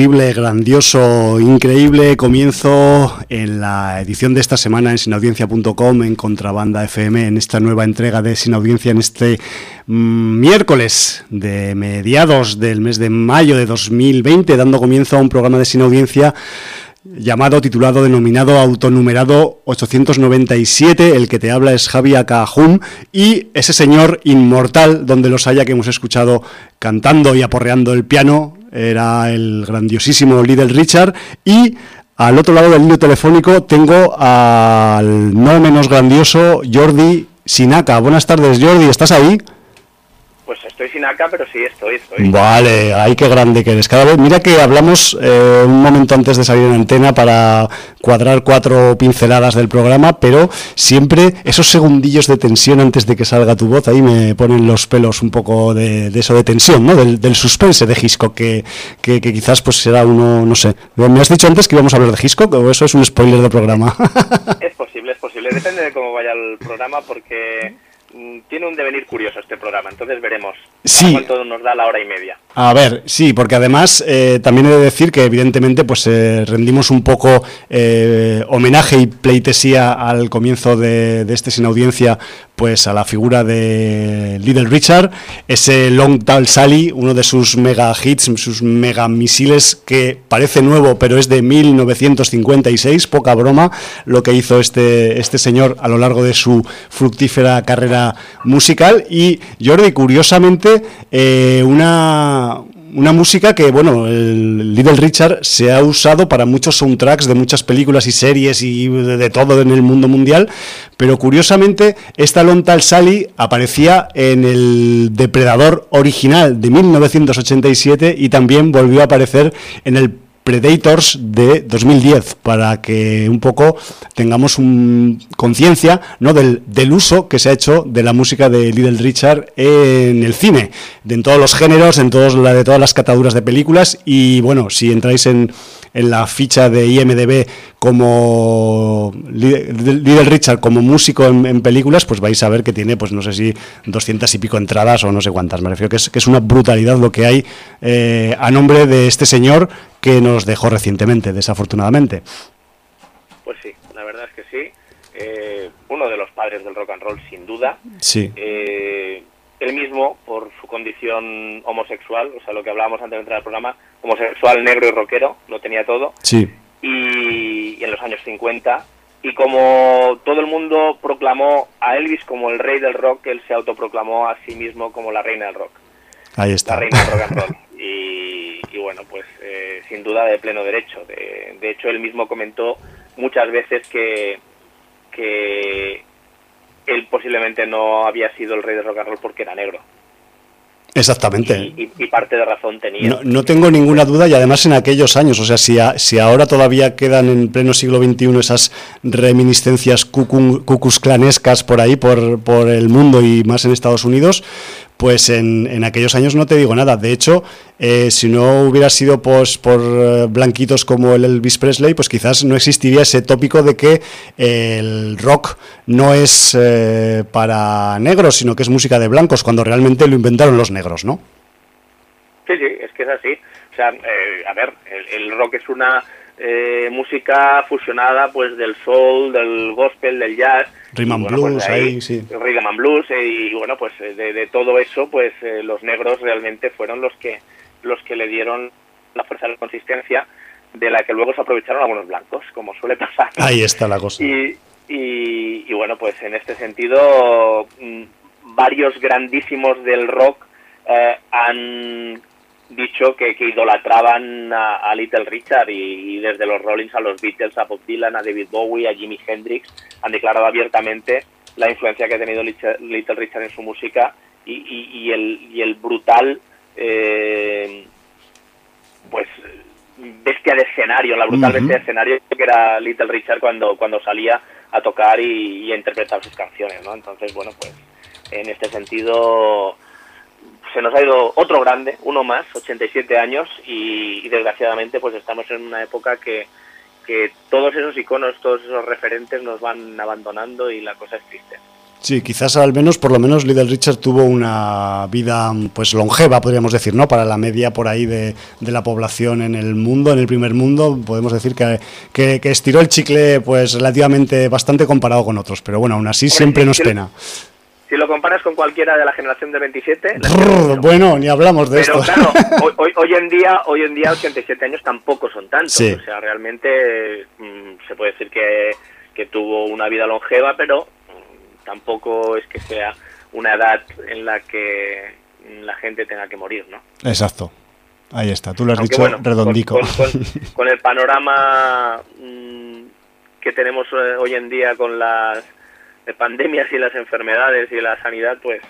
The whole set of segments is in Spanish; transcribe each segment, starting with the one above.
Terrible, grandioso, increíble comienzo en la edición de esta semana en sinaudiencia.com, en Contrabanda FM, en esta nueva entrega de Sin Audiencia en este mm, miércoles de mediados del mes de mayo de 2020, dando comienzo a un programa de Sin Audiencia llamado, titulado, denominado, autonumerado 897. El que te habla es Javi Acajum y ese señor inmortal, donde los haya que hemos escuchado cantando y aporreando el piano, era el grandiosísimo Little Richard y al otro lado del hilo telefónico tengo al no menos grandioso Jordi Sinaca. Buenas tardes Jordi, ¿estás ahí? Pues estoy sin acá, pero sí estoy, estoy. Vale, ay, qué grande que eres. Cada vez, mira que hablamos eh, un momento antes de salir en antena para cuadrar cuatro pinceladas del programa, pero siempre esos segundillos de tensión antes de que salga tu voz, ahí me ponen los pelos un poco de, eso de tensión, ¿no? Del, suspense de Hitchcock, que, que, quizás pues será uno, no sé. ¿Me has dicho antes que íbamos a hablar de Hitchcock o eso es un spoiler del programa? es posible, es posible. Depende de cómo vaya el programa porque tiene un devenir curioso este programa, entonces veremos sí. cuánto nos da la hora y media. A ver, sí, porque además eh, también he de decir que evidentemente pues eh, rendimos un poco eh, homenaje y pleitesía al comienzo de, de, este sin audiencia pues a la figura de Little Richard, ese Long Tall Sally, uno de sus mega hits, sus mega misiles que parece nuevo, pero es de 1956, poca broma, lo que hizo este, este señor a lo largo de su fructífera carrera musical. Y Jordi, curiosamente, eh, una, música que, bueno, el Little Richard se ha usado para muchos soundtracks de muchas películas y series y de, todo en el mundo mundial, pero curiosamente esta Lontal Sally aparecía en el Depredador original de 1987 y también volvió a aparecer en el Predators de 2010 para que un poco tengamos un, conciencia ¿no? del, uso que se ha hecho de la música de Little Richard en el cine, de, en todos los géneros, en todos, la, de todas las cataduras de películas y bueno, si entráis en en la ficha de IMDB como Little Richard como músico en, películas, pues vais a ver que tiene, pues no sé si 200 y pico entradas o no sé cuántas. Me refiero que es, que es una brutalidad lo que hay eh, a nombre de este señor que nos dejó recientemente, desafortunadamente. Pues sí, la verdad es que sí. Eh, uno de los padres del rock and roll, sin duda. Sí. Eh, él mismo, por su condición homosexual, o sea, lo que hablábamos antes de entrar al programa, homosexual, negro y rockero, lo tenía todo. Sí. Y, en los años 50. Y como todo el mundo proclamó a Elvis como el rey del rock, él se autoproclamó a sí mismo como la reina del rock. Ahí está. La reina del rock and roll. Y, bueno, pues eh, sin duda de pleno derecho. De, de hecho, él mismo comentó muchas veces que, que él posiblemente no había sido el rey de rock and roll porque era negro. Exactamente. Y, parte de razón tenía. No, tengo ninguna duda y además en aquellos años, o sea, si, si ahora todavía quedan en pleno siglo XXI esas reminiscencias cucusclanescas por ahí, por, por el mundo y más en Estados Unidos, pues en, en, aquellos años no te digo nada. De hecho, eh, si no hubiera sido pues, por eh, blanquitos como el Elvis Presley, pues quizás no existiría ese tópico de que el rock no es eh, para negros, sino que es música de blancos, cuando realmente lo inventaron los negros, ¿no? Sí, sí, es que es así. O sea, a ver, el, rock es una música fusionada pues del soul, del gospel, del jazz Rhythm Blues, pues ahí, sí. Rhythm and Blues, eh, y bueno, pues eh, de, todo eso, pues eh, los negros realmente fueron los que, los que le dieron la fuerza y la consistencia de la que luego se aprovecharon algunos blancos, como suele pasar. Ahí está la cosa. Y, y, bueno, pues en este sentido, mm, varios grandísimos del rock han dicho que, que idolatraban a, Little Richard y, desde los Rollins a los Beatles, a Bob Dylan, a David Bowie, a Jimi Hendrix, han declarado abiertamente la influencia que ha tenido Little Richard en su música y, el, y el, brutal, eh, pues, bestia de escenario, la brutal bestia de escenario que era Little Richard cuando, cuando salía a tocar y, a interpretar sus canciones, ¿no? Entonces, bueno, pues, en este sentido se nos ha ido otro grande, uno más, 87 años, y, desgraciadamente pues estamos en una época que, que, todos esos iconos, todos esos referentes nos van abandonando y la cosa es triste. Sí, quizás al menos, por lo menos, Little Richard tuvo una vida pues longeva, podríamos decir, ¿no? Para la media por ahí de, la población en el mundo, en el primer mundo, podemos decir que, que, estiró el chicle pues relativamente bastante comparado con otros, pero bueno, aún así siempre nos pena. Si lo comparas con cualquiera de la generación de 27... bueno, ni hablamos de pero, claro, hoy, en día, hoy en día 87 años tampoco son tantos, o sea, realmente mm, se puede decir que, que tuvo una vida longeva, pero tampoco es que sea una edad en la que la gente tenga que morir, ¿no? Exacto. Ahí está, tú lo has dicho redondico. Con, el panorama mm, que tenemos eh, hoy en día con las pandemias y las enfermedades y la sanidad, pues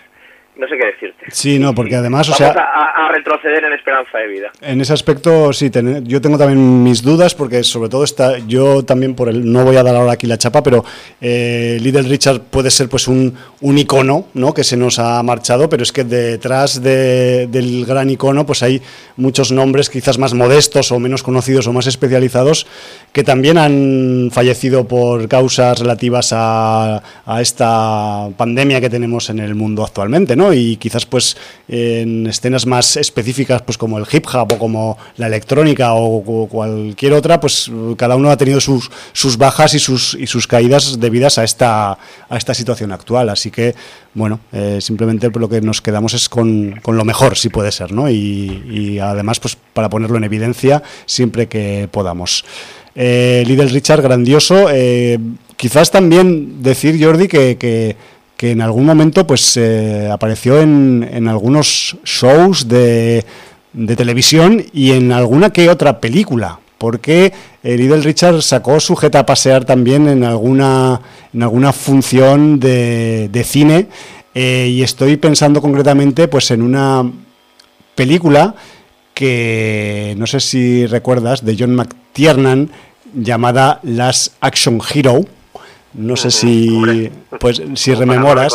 no sé qué decirte. Sí, no, porque además, o sea... A, retroceder en esperanza de vida. En ese aspecto, sí, yo tengo también mis dudas, porque sobre todo está, yo también por el, no voy a dar ahora aquí la chapa, pero eh, Little Richard puede ser pues un, un icono, ¿no?, que se nos ha marchado, pero es que detrás del gran icono, pues hay muchos nombres quizás más modestos o menos conocidos o más especializados, que también han fallecido por causas relativas a, a esta pandemia que tenemos en el mundo actualmente, ¿no? Y quizás pues en escenas más específicas pues como el hip hop o como la electrónica o, cualquier otra, pues cada uno ha tenido sus, sus bajas y sus, y sus caídas debidas a esta, a esta situación actual. Así que, bueno, eh, simplemente lo que nos quedamos es con, con, lo mejor, si puede ser, ¿no? Y, además, pues para ponerlo en evidencia siempre que podamos. Eh, Little Richard, grandioso. Eh, quizás también decir, Jordi, que en algún momento pues eh, apareció en, en, algunos shows de, de, televisión y en alguna que otra película, porque Little Richard sacó sujeta a pasear también en alguna, en alguna función de, de cine eh, y estoy pensando concretamente pues en una película que no sé si recuerdas de John McTiernan llamada Last Action Hero no sé si, pues, si rememoras.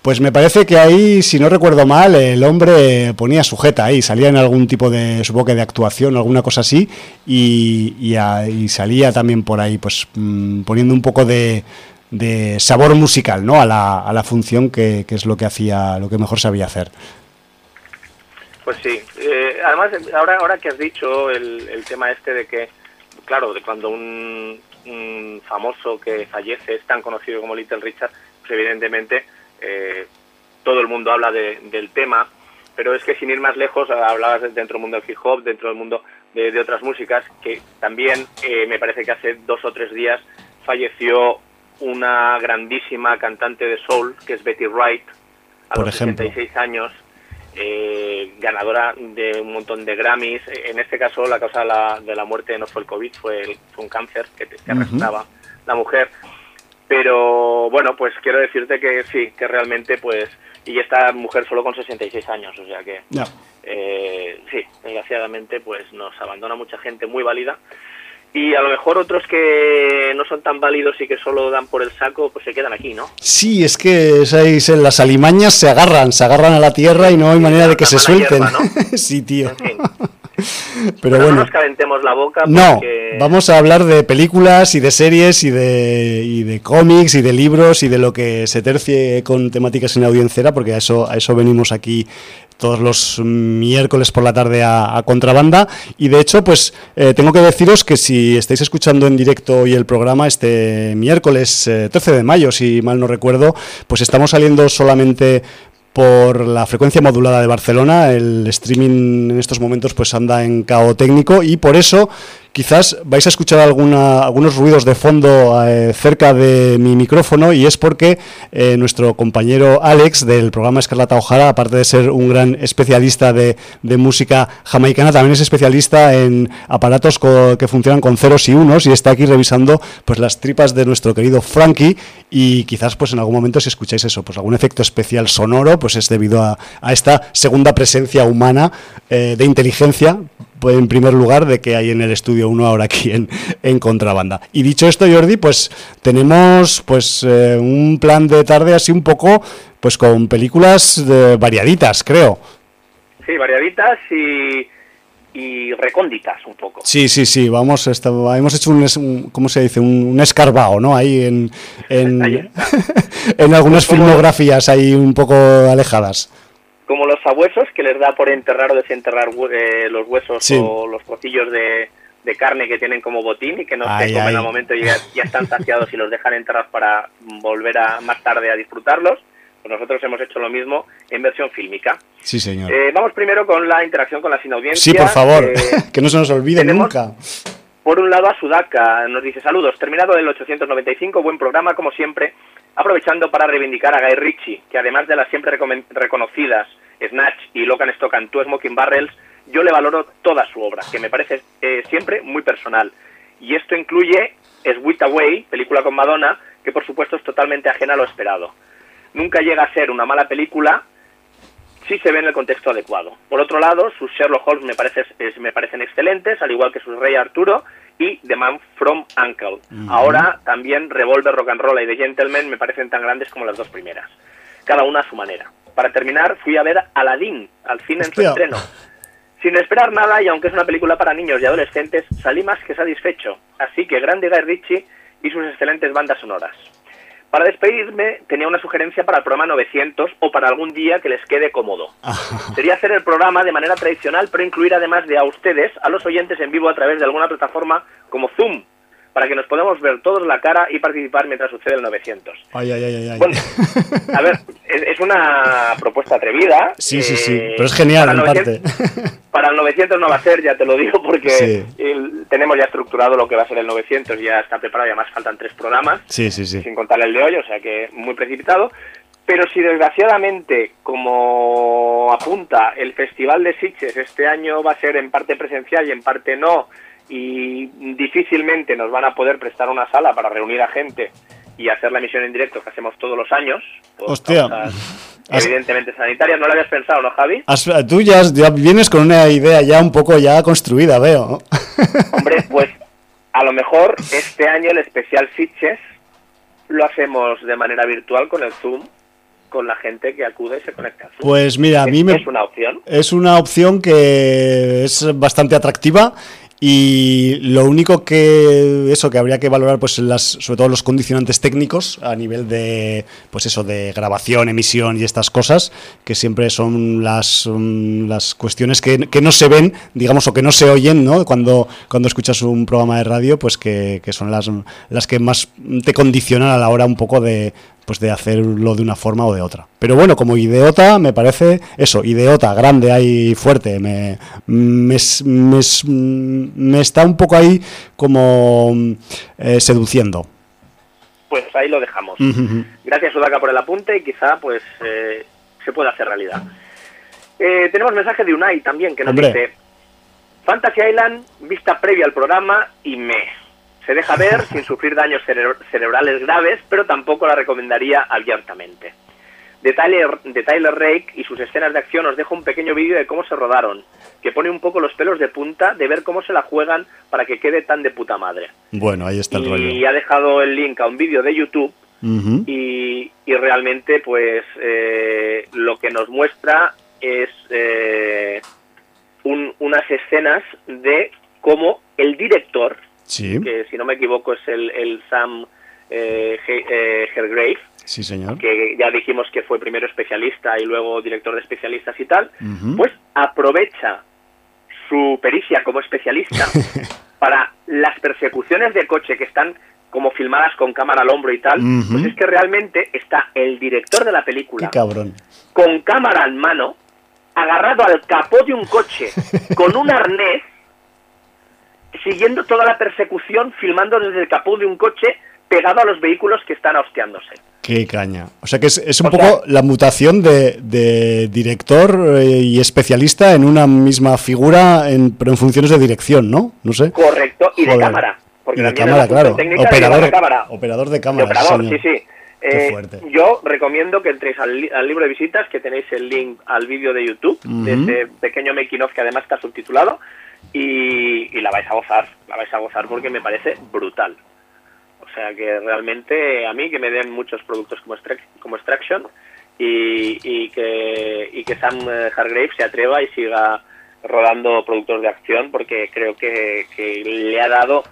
Pues me parece que ahí, si no recuerdo mal, el hombre ponía sujeta ahí, salía en algún tipo de, supongo que de actuación, alguna cosa así, y, y, salía también por ahí, pues mm, poniendo un poco de, de sabor musical, ¿no? A la, a la función que, que, es lo que hacía, lo que mejor sabía hacer. Pues sí. Eh, además, ahora, ahora que has dicho el, el tema este de que, claro, de cuando un un famoso que fallece es tan conocido como Little Richard, pues evidentemente eh, todo el mundo habla del tema, pero es que sin ir más lejos, hablabas dentro del mundo del hip hop, dentro del mundo de, otras músicas, que también eh, me parece que hace dos o tres días falleció una grandísima cantante de soul, que es Betty Wright, a los 66 años, eh, ganadora de un montón de Grammys. En este caso, la causa de la, muerte no fue el COVID, fue, un cáncer que, que la mujer. Pero bueno, pues quiero decirte que sí, que realmente, pues, y esta mujer solo con 66 años, o sea que, eh, sí, desgraciadamente, pues nos abandona mucha gente muy válida y a lo mejor otros que no son tan válidos y que solo dan por el saco, pues se quedan aquí, ¿no? Sí, es que en las alimañas se agarran, se agarran a la tierra y no hay manera de que se suelten. sí, tío. Pero, bueno, no nos calentemos la boca. No, vamos a hablar de películas y de series y de, y de cómics y de libros y de lo que se tercie con temáticas en audiencera, porque a eso, a eso venimos aquí todos los miércoles por la tarde a, Contrabanda. Y de hecho, pues eh, tengo que deciros que si estáis escuchando en directo hoy el programa, este miércoles 13 eh, de mayo, si mal no recuerdo, pues estamos saliendo solamente por la frecuencia modulada de Barcelona. El streaming en estos momentos pues anda en cao técnico y por eso quizás vais a escuchar alguna, algunos ruidos de fondo eh, cerca de mi micrófono y es porque eh, nuestro compañero Alex del programa Escarlata Ojara, aparte de ser un gran especialista de, música jamaicana, también es especialista en aparatos que funcionan con ceros y unos y está aquí revisando pues las tripas de nuestro querido Frankie y quizás pues en algún momento si escucháis eso, pues algún efecto especial sonoro, pues es debido a, a esta segunda presencia humana eh, de inteligencia pues, en primer lugar de que hay en el estudio uno ahora aquí en, en contrabanda. Y dicho esto, Jordi, pues tenemos pues eh, un plan de tarde así un poco pues con películas variaditas, creo. Sí, variaditas y, y recónditas un poco. Sí, sí, sí, vamos, hemos hecho un, ¿cómo se dice? Un, escarbao, ¿no? Ahí en, en, en algunas filmografías ahí un poco alejadas. Como los sabuesos que les da por enterrar o desenterrar eh, los huesos o los pocillos de, de, carne que tienen como botín y que no se comen al momento y ya, ya están saciados y los dejan enterrar para volver a más tarde a disfrutarlos pues nosotros hemos hecho lo mismo en versión fílmica. Sí, señor. Eh, vamos primero con la interacción con la sinaudiencia. Sí, por favor, eh, que no se nos olvide nunca. Por un lado a Sudaka, nos dice saludos, terminado el 895, buen programa como siempre, aprovechando para reivindicar a Guy Ritchie, que además de las siempre reconocidas Snatch y Locan Stock and Two Smoking Barrels, yo le valoro toda su obra, que me parece eh, siempre muy personal. Y esto incluye Sweet Away, película con Madonna, que por supuesto es totalmente ajena a lo esperado nunca llega a ser una mala película si se ve en el contexto adecuado. Por otro lado, sus Sherlock Holmes me, parece, me parecen excelentes, al igual que sus Rey Arturo y The Man from Uncle. Ahora también Revolver, Rock and Roll y The Gentleman me parecen tan grandes como las dos primeras, cada una a su manera. Para terminar, fui a ver Aladdin al cine en su estreno. Sin esperar nada, y aunque es una película para niños y adolescentes, salí más que satisfecho. Así que grande Guy Ritchie y sus excelentes bandas sonoras. Para despedirme, tenía una sugerencia para el programa 900 o para algún día que les quede cómodo. Sería hacer el programa de manera tradicional, pero incluir además de a ustedes, a los oyentes en vivo a través de alguna plataforma como Zoom, para que nos podamos ver todos la cara y participar mientras sucede el 900. Ay, ay, ay, ay. Bueno, a ver, es, una propuesta atrevida. Sí, sí, sí, eh, pero es genial en parte. Para el 900 no va a ser, ya te lo digo, porque tenemos ya estructurado lo que va a ser el 900, ya está preparado y además faltan tres programas. Sí, sí, sí. Sin contar el de hoy, o sea que muy precipitado. Pero si desgraciadamente, como apunta el Festival de Sitges, este año va a ser en parte presencial y en parte no, y difícilmente nos van a poder prestar una sala para reunir a gente y hacer la emisión en directo que hacemos todos los años. Hostia. evidentemente sanitarias. ¿No lo habías pensado, no, Javi? tú ya, vienes con una idea ya un poco ya construida, veo. Hombre, pues a lo mejor este año el especial Sitches lo hacemos de manera virtual con el Zoom con la gente que acude y se conecta. Pues mira, a mí me... Es una opción. Es una opción que es bastante atractiva y lo único que eso que habría que valorar, pues las, sobre todo los condicionantes técnicos a nivel de, pues eso, de grabación, emisión y estas cosas, que siempre son las, las cuestiones que, que, no se ven, digamos, o que no se oyen, ¿no? Cuando, cuando escuchas un programa de radio, pues que, que son las, las que más te condicionan a la hora un poco de, pues de hacerlo de una forma o de otra. Pero bueno, como idiota me parece eso, idiota, grande ahí, fuerte, me, me, me, está un poco ahí como eh, seduciendo. Pues ahí lo dejamos. Gracias Sudaka por el apunte y quizá pues eh, se pueda hacer realidad. Eh, tenemos mensaje de Unai también que nos dice Fantasy Island, vista previa al programa y me se deja ver sin sufrir daños cerebrales graves, pero tampoco la recomendaría abiertamente. De Tyler, de Tyler Rake y sus escenas de acción os dejo un pequeño vídeo de cómo se rodaron, que pone un poco los pelos de punta de ver cómo se la juegan para que quede tan de puta madre. Bueno, ahí está el rollo. Y ha dejado el link a un vídeo de YouTube y, realmente pues eh, lo que nos muestra es eh, unas escenas de cómo el director, que si no me equivoco es el, Sam eh, eh Sí, señor. Que ya dijimos que fue primero especialista y luego director de especialistas y tal. Pues aprovecha su pericia como especialista para las persecuciones de coche que están como filmadas con cámara al hombro y tal, pues es que realmente está el director de la película cabrón. con cámara en mano, agarrado al capó de un coche con un arnés siguiendo toda la persecución, filmando desde el capó de un coche pegado a los vehículos que están hostiándose. Qué caña. O sea que es, un poco la mutación de, director eh, y especialista en una misma figura, en, pero en funciones de dirección, ¿no? No sé. Correcto, y de cámara. Porque de cámara, claro. Operador de cámara. Operador de cámara. operador, sí, sí. Eh, yo recomiendo que entréis al, libro de visitas, que tenéis el link al vídeo de YouTube, de este pequeño making of que además está subtitulado, y, la vais a gozar, la vais a gozar porque me parece brutal. O sea que realmente a mí que me den muchos productos como, como Extraction y, y, que, y que Sam Hargrave se atreva y siga rodando productos de acción porque creo que, le ha dado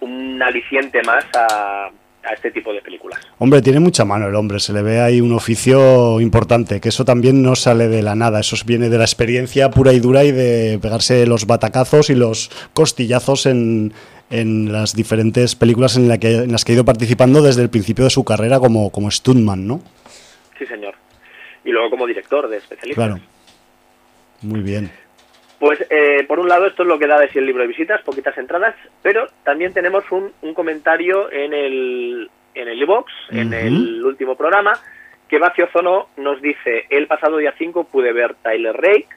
un aliciente más a, a este tipo de películas. Hombre, tiene mucha mano el hombre, se le ve ahí un oficio importante, que eso también no sale de la nada, eso viene de la experiencia pura y dura y de pegarse los batacazos y los costillazos en, en las diferentes películas en, la que, en las que ha ido participando desde el principio de su carrera como, como stuntman, ¿no? Sí, señor. Y luego como director de especialistas. Claro. Muy bien. Pues eh, por un lado esto es lo que da de sí el libro de visitas, poquitas entradas, pero también tenemos un, un comentario en el en el e-box, en el último programa, que Bacio Zono nos dice, el pasado día 5 pude ver Tyler Rake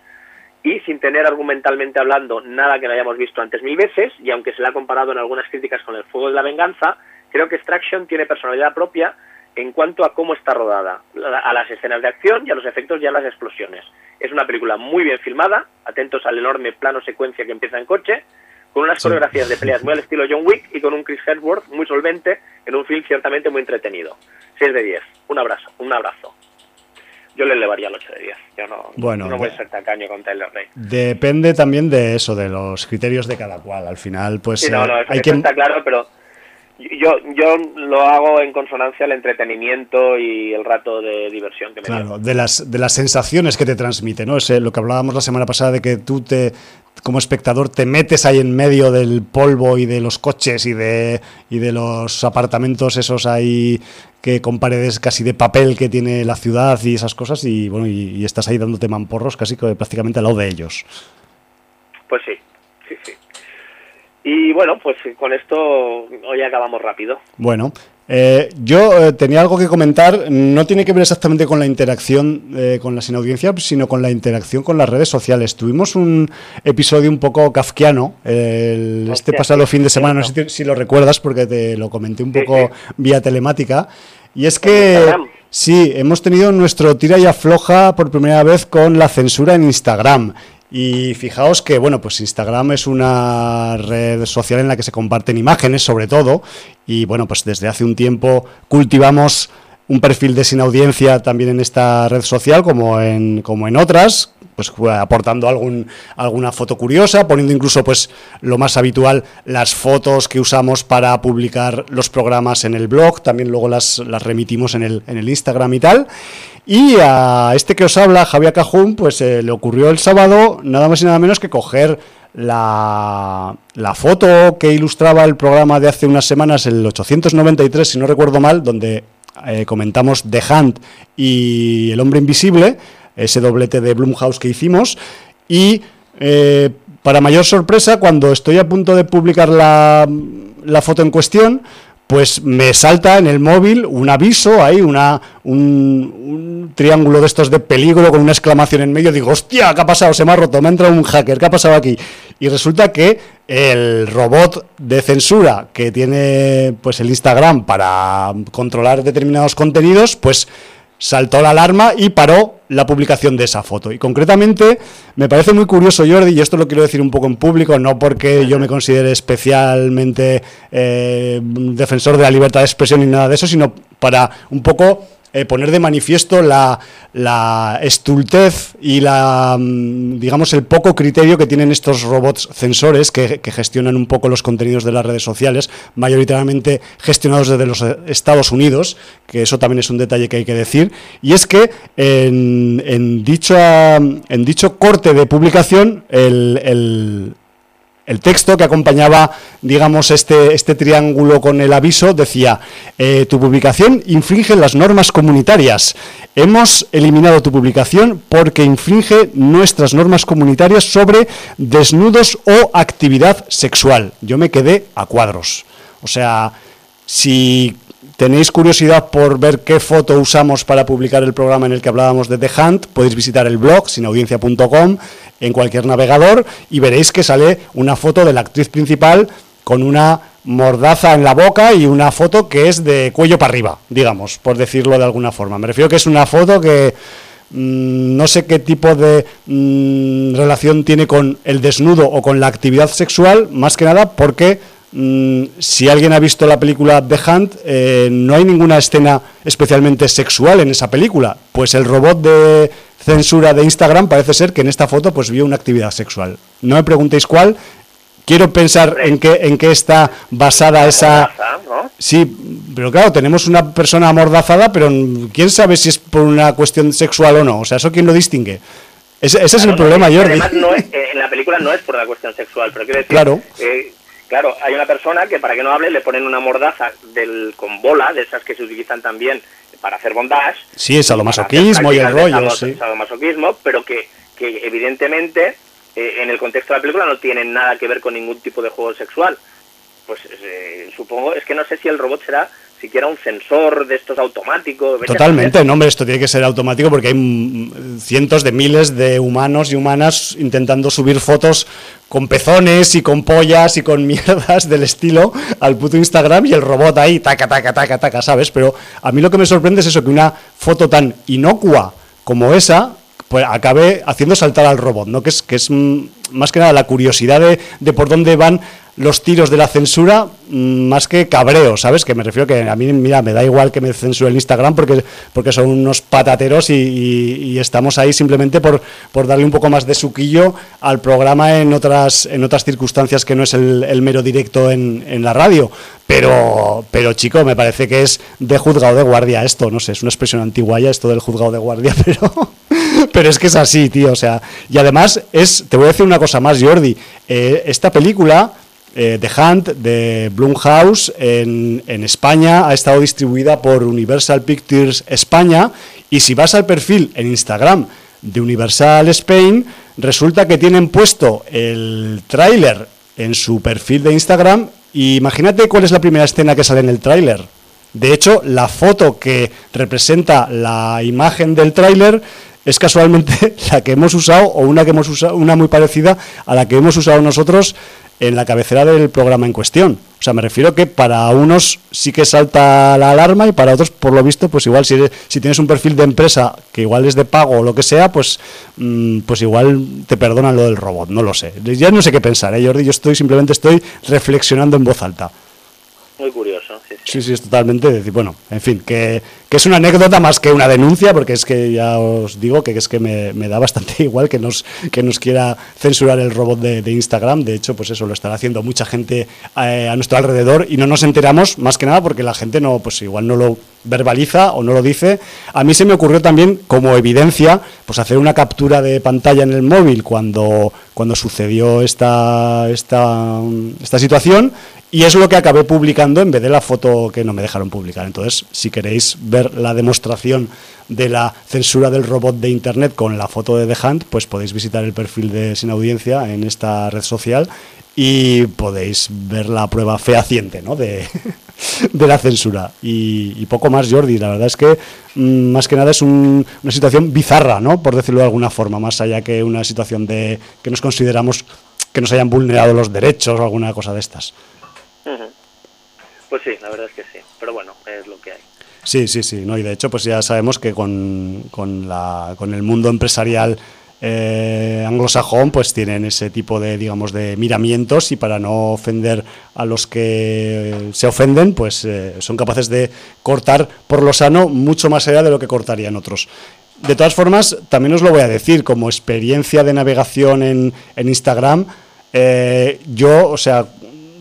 y sin tener argumentalmente hablando nada que no hayamos visto antes mil veces, y aunque se le ha comparado en algunas críticas con El Fuego de la Venganza, creo que Extraction tiene personalidad propia en cuanto a cómo está rodada, a las escenas de acción y a los efectos y a las explosiones. Es una película muy bien filmada, atentos al enorme plano secuencia que empieza en coche, con unas coreografías de peleas muy al estilo John Wick y con un Chris Hemsworth muy solvente en un film ciertamente muy entretenido. 6 de 10. Un abrazo, un abrazo. Yo le elevaría el 8 de 10. Yo no, bueno, no voy a ser tacaño con Tyler Rey. Depende también de eso, de los criterios de cada cual. Al final, pues. Sí, no, no, eh, hay que... está claro, pero yo, yo lo hago en consonancia al entretenimiento y el rato de diversión que me Claro, de las, de las sensaciones que te transmite, ¿no? Es lo que hablábamos la semana pasada de que tú te, como espectador, te metes ahí en medio del polvo y de los coches y de, y de los apartamentos esos ahí que con paredes casi de papel que tiene la ciudad y esas cosas y bueno, y, y estás ahí dándote mamporros casi prácticamente al lado de ellos. Pues sí, sí, sí. Y bueno, pues con esto hoy acabamos rápido. Bueno, eh, yo eh, tenía algo que comentar, no tiene que ver exactamente con la interacción eh, con la sin audiencia, sino con la interacción con las redes sociales. Tuvimos un episodio un poco kafkiano este pasado fin de semana, no sé si, lo recuerdas porque te lo comenté un poco vía telemática. Y es que sí, hemos tenido nuestro tira y afloja por primera vez con la censura en Instagram. Y fijaos que, bueno, pues Instagram es una red social en la que se comparten imágenes, sobre todo, y bueno, pues desde hace un tiempo cultivamos un perfil de sin audiencia también en esta red social, como en, como en otras, pues aportando algún, alguna foto curiosa, poniendo incluso pues lo más habitual, las fotos que usamos para publicar los programas en el blog, también luego las, remitimos en el, en el Instagram y tal. Y a este que os habla, Javier Cajún, pues eh, le ocurrió el sábado nada más y nada menos que coger la, la, foto que ilustraba el programa de hace unas semanas, el 893, si no recuerdo mal, donde eh, comentamos The Hunt y El Hombre Invisible, ese doblete de Blumhouse que hicimos, y eh, para mayor sorpresa, cuando estoy a punto de publicar la, la foto en cuestión, pues me salta en el móvil un aviso, ahí una, un, triángulo de estos de peligro con una exclamación en medio. Digo, hostia, ¿qué ha pasado? Se me ha roto, me ha entrado un hacker, ¿qué ha pasado aquí? Y resulta que el robot de censura que tiene pues el Instagram para controlar determinados contenidos, pues saltó la alarma y paró la publicación de esa foto. Y concretamente me parece muy curioso, Jordi, y esto lo quiero decir un poco en público, no porque yo me considere especialmente eh, defensor de la libertad de expresión ni nada de eso, sino para un poco eh, poner de manifiesto la, la, estultez y la, mm, digamos, el poco criterio que tienen estos robots censores que, gestionan un poco los contenidos de las redes sociales, mayoritariamente gestionados desde los Estados Unidos, que eso también es un detalle que hay que decir, y es que en, en, dicho, en dicho corte de publicación el el texto que acompañaba, digamos, este, este triángulo con el aviso decía, eh, tu publicación infringe las normas comunitarias. Hemos eliminado tu publicación porque infringe nuestras normas comunitarias sobre desnudos o actividad sexual. Yo me quedé a cuadros. O sea, si tenéis curiosidad por ver qué foto usamos para publicar el programa en el que hablábamos de The Hunt, podéis visitar el blog sinaudiencia.com en cualquier navegador y veréis que sale una foto de la actriz principal con una mordaza en la boca y una foto que es de cuello para arriba, digamos, por decirlo de alguna forma. Me refiero que es una foto que mm, no sé qué tipo de mm, relación tiene con el desnudo o con la actividad sexual, más que nada porque mm, si alguien ha visto la película The Hunt, eh, no hay ninguna escena especialmente sexual en esa película, pues el robot de censura de Instagram, parece ser que en esta foto pues vio una actividad sexual. no me preguntéis cuál, quiero pensar en qué, en qué está basada esa... Sí, pero claro, tenemos una persona amordazada, pero quién sabe si es por una cuestión sexual o no. O sea, ¿eso quién lo distingue? Ese, es el problema, Jordi. Además, eh, en la película no es por una cuestión sexual, pero quiero decir... Claro. Eh, claro, hay una persona que para que no hable le ponen una mordaza del, con bola, de esas que se utilizan también para hacer bondage. Sí, es sadomasoquismo y el rollo, sí. Sadomasoquismo, pero que, que evidentemente eh, en el contexto de la película no tienen nada que ver con ningún tipo de juego sexual. Pues eh, supongo, es que no sé si el robot será siquiera un sensor de estos automáticos. Totalmente, no, hombre, esto tiene que ser automático porque hay cientos de miles de humanos y humanas intentando subir fotos con pezones y con pollas y con mierdas del estilo al puto Instagram y el robot ahí, taca, taca, taca, taca, ¿sabes? Pero a mí lo que me sorprende es eso, que una foto tan inocua como esa pues acabe haciendo saltar al robot, ¿no? Que es, que es mm, más que nada la curiosidad de, de por dónde van los tiros de la censura mm, más que cabreo, ¿sabes? Que me refiero que a mí, mira, me da igual que me censure el Instagram porque, porque son unos patateros y, estamos ahí simplemente por, por, darle un poco más de suquillo al programa en otras, en otras circunstancias que no es el, mero directo en, en, la radio. Pero, pero, chico, me parece que es de juzgado de guardia esto, no sé, es una expresión antigua ya esto del juzgado de guardia, pero, pero es que es así, tío, o sea, y además es, te voy a decir una cosa más, Jordi, eh, esta película eh, The Hunt de Blumhouse en, en, España ha estado distribuida por Universal Pictures España y si vas al perfil en Instagram de Universal Spain resulta que tienen puesto el tráiler en su perfil de Instagram y imagínate cuál es la primera escena que sale en el tráiler. De hecho, la foto que representa la imagen del tráiler es casualmente la que hemos usado o una que hemos usado, una muy parecida a la que hemos usado nosotros en la cabecera del programa en cuestión. O sea, me refiero que para unos sí que salta la alarma y para otros, por lo visto, pues igual si, si tienes un perfil de empresa que igual es de pago o lo que sea, pues, mm, pues igual te perdonan lo del robot, no lo sé. Ya no sé qué pensar, ¿eh, Jordi? Yo estoy simplemente estoy reflexionando en voz alta. Muy curioso. Sí, sí, es totalmente. Decir, bueno, en fin, que, que, es una anécdota más que una denuncia, porque es que ya os digo que, es que me, me, da bastante igual que nos, que nos quiera censurar el robot de, Instagram. De hecho, pues eso lo estará haciendo mucha gente eh, a nuestro alrededor y no nos enteramos más que nada porque la gente no, pues igual no lo verbaliza o no lo dice. A mí se me ocurrió también, como evidencia, pues hacer una captura de pantalla en el móvil cuando, cuando sucedió esta, esta, esta situación y es lo que acabé publicando en vez de la foto que no me dejaron publicar. Entonces, si queréis ver la demostración de la censura del robot de Internet con la foto de The Hunt, pues podéis visitar el perfil de Sin Audiencia en esta red social y podéis ver la prueba fehaciente ¿no? de, de la censura. Y, poco más, Jordi. La verdad es que mm, más que nada es una situación bizarra, ¿no? por decirlo de alguna forma, más allá que una situación de que nos consideramos que nos hayan vulnerado los derechos o alguna cosa de estas. Pues sí, la verdad es que sí, pero bueno, es lo que hay. Sí, sí, sí, no, y de hecho pues ya sabemos que con, con, la, con el mundo empresarial eh, anglosajón pues tienen ese tipo de digamos de miramientos y para no ofender a los que se ofenden pues eh, son capaces de cortar por lo sano mucho más allá de lo que cortarían otros. De todas formas también os lo voy a decir como experiencia de navegación en, en Instagram eh, yo o sea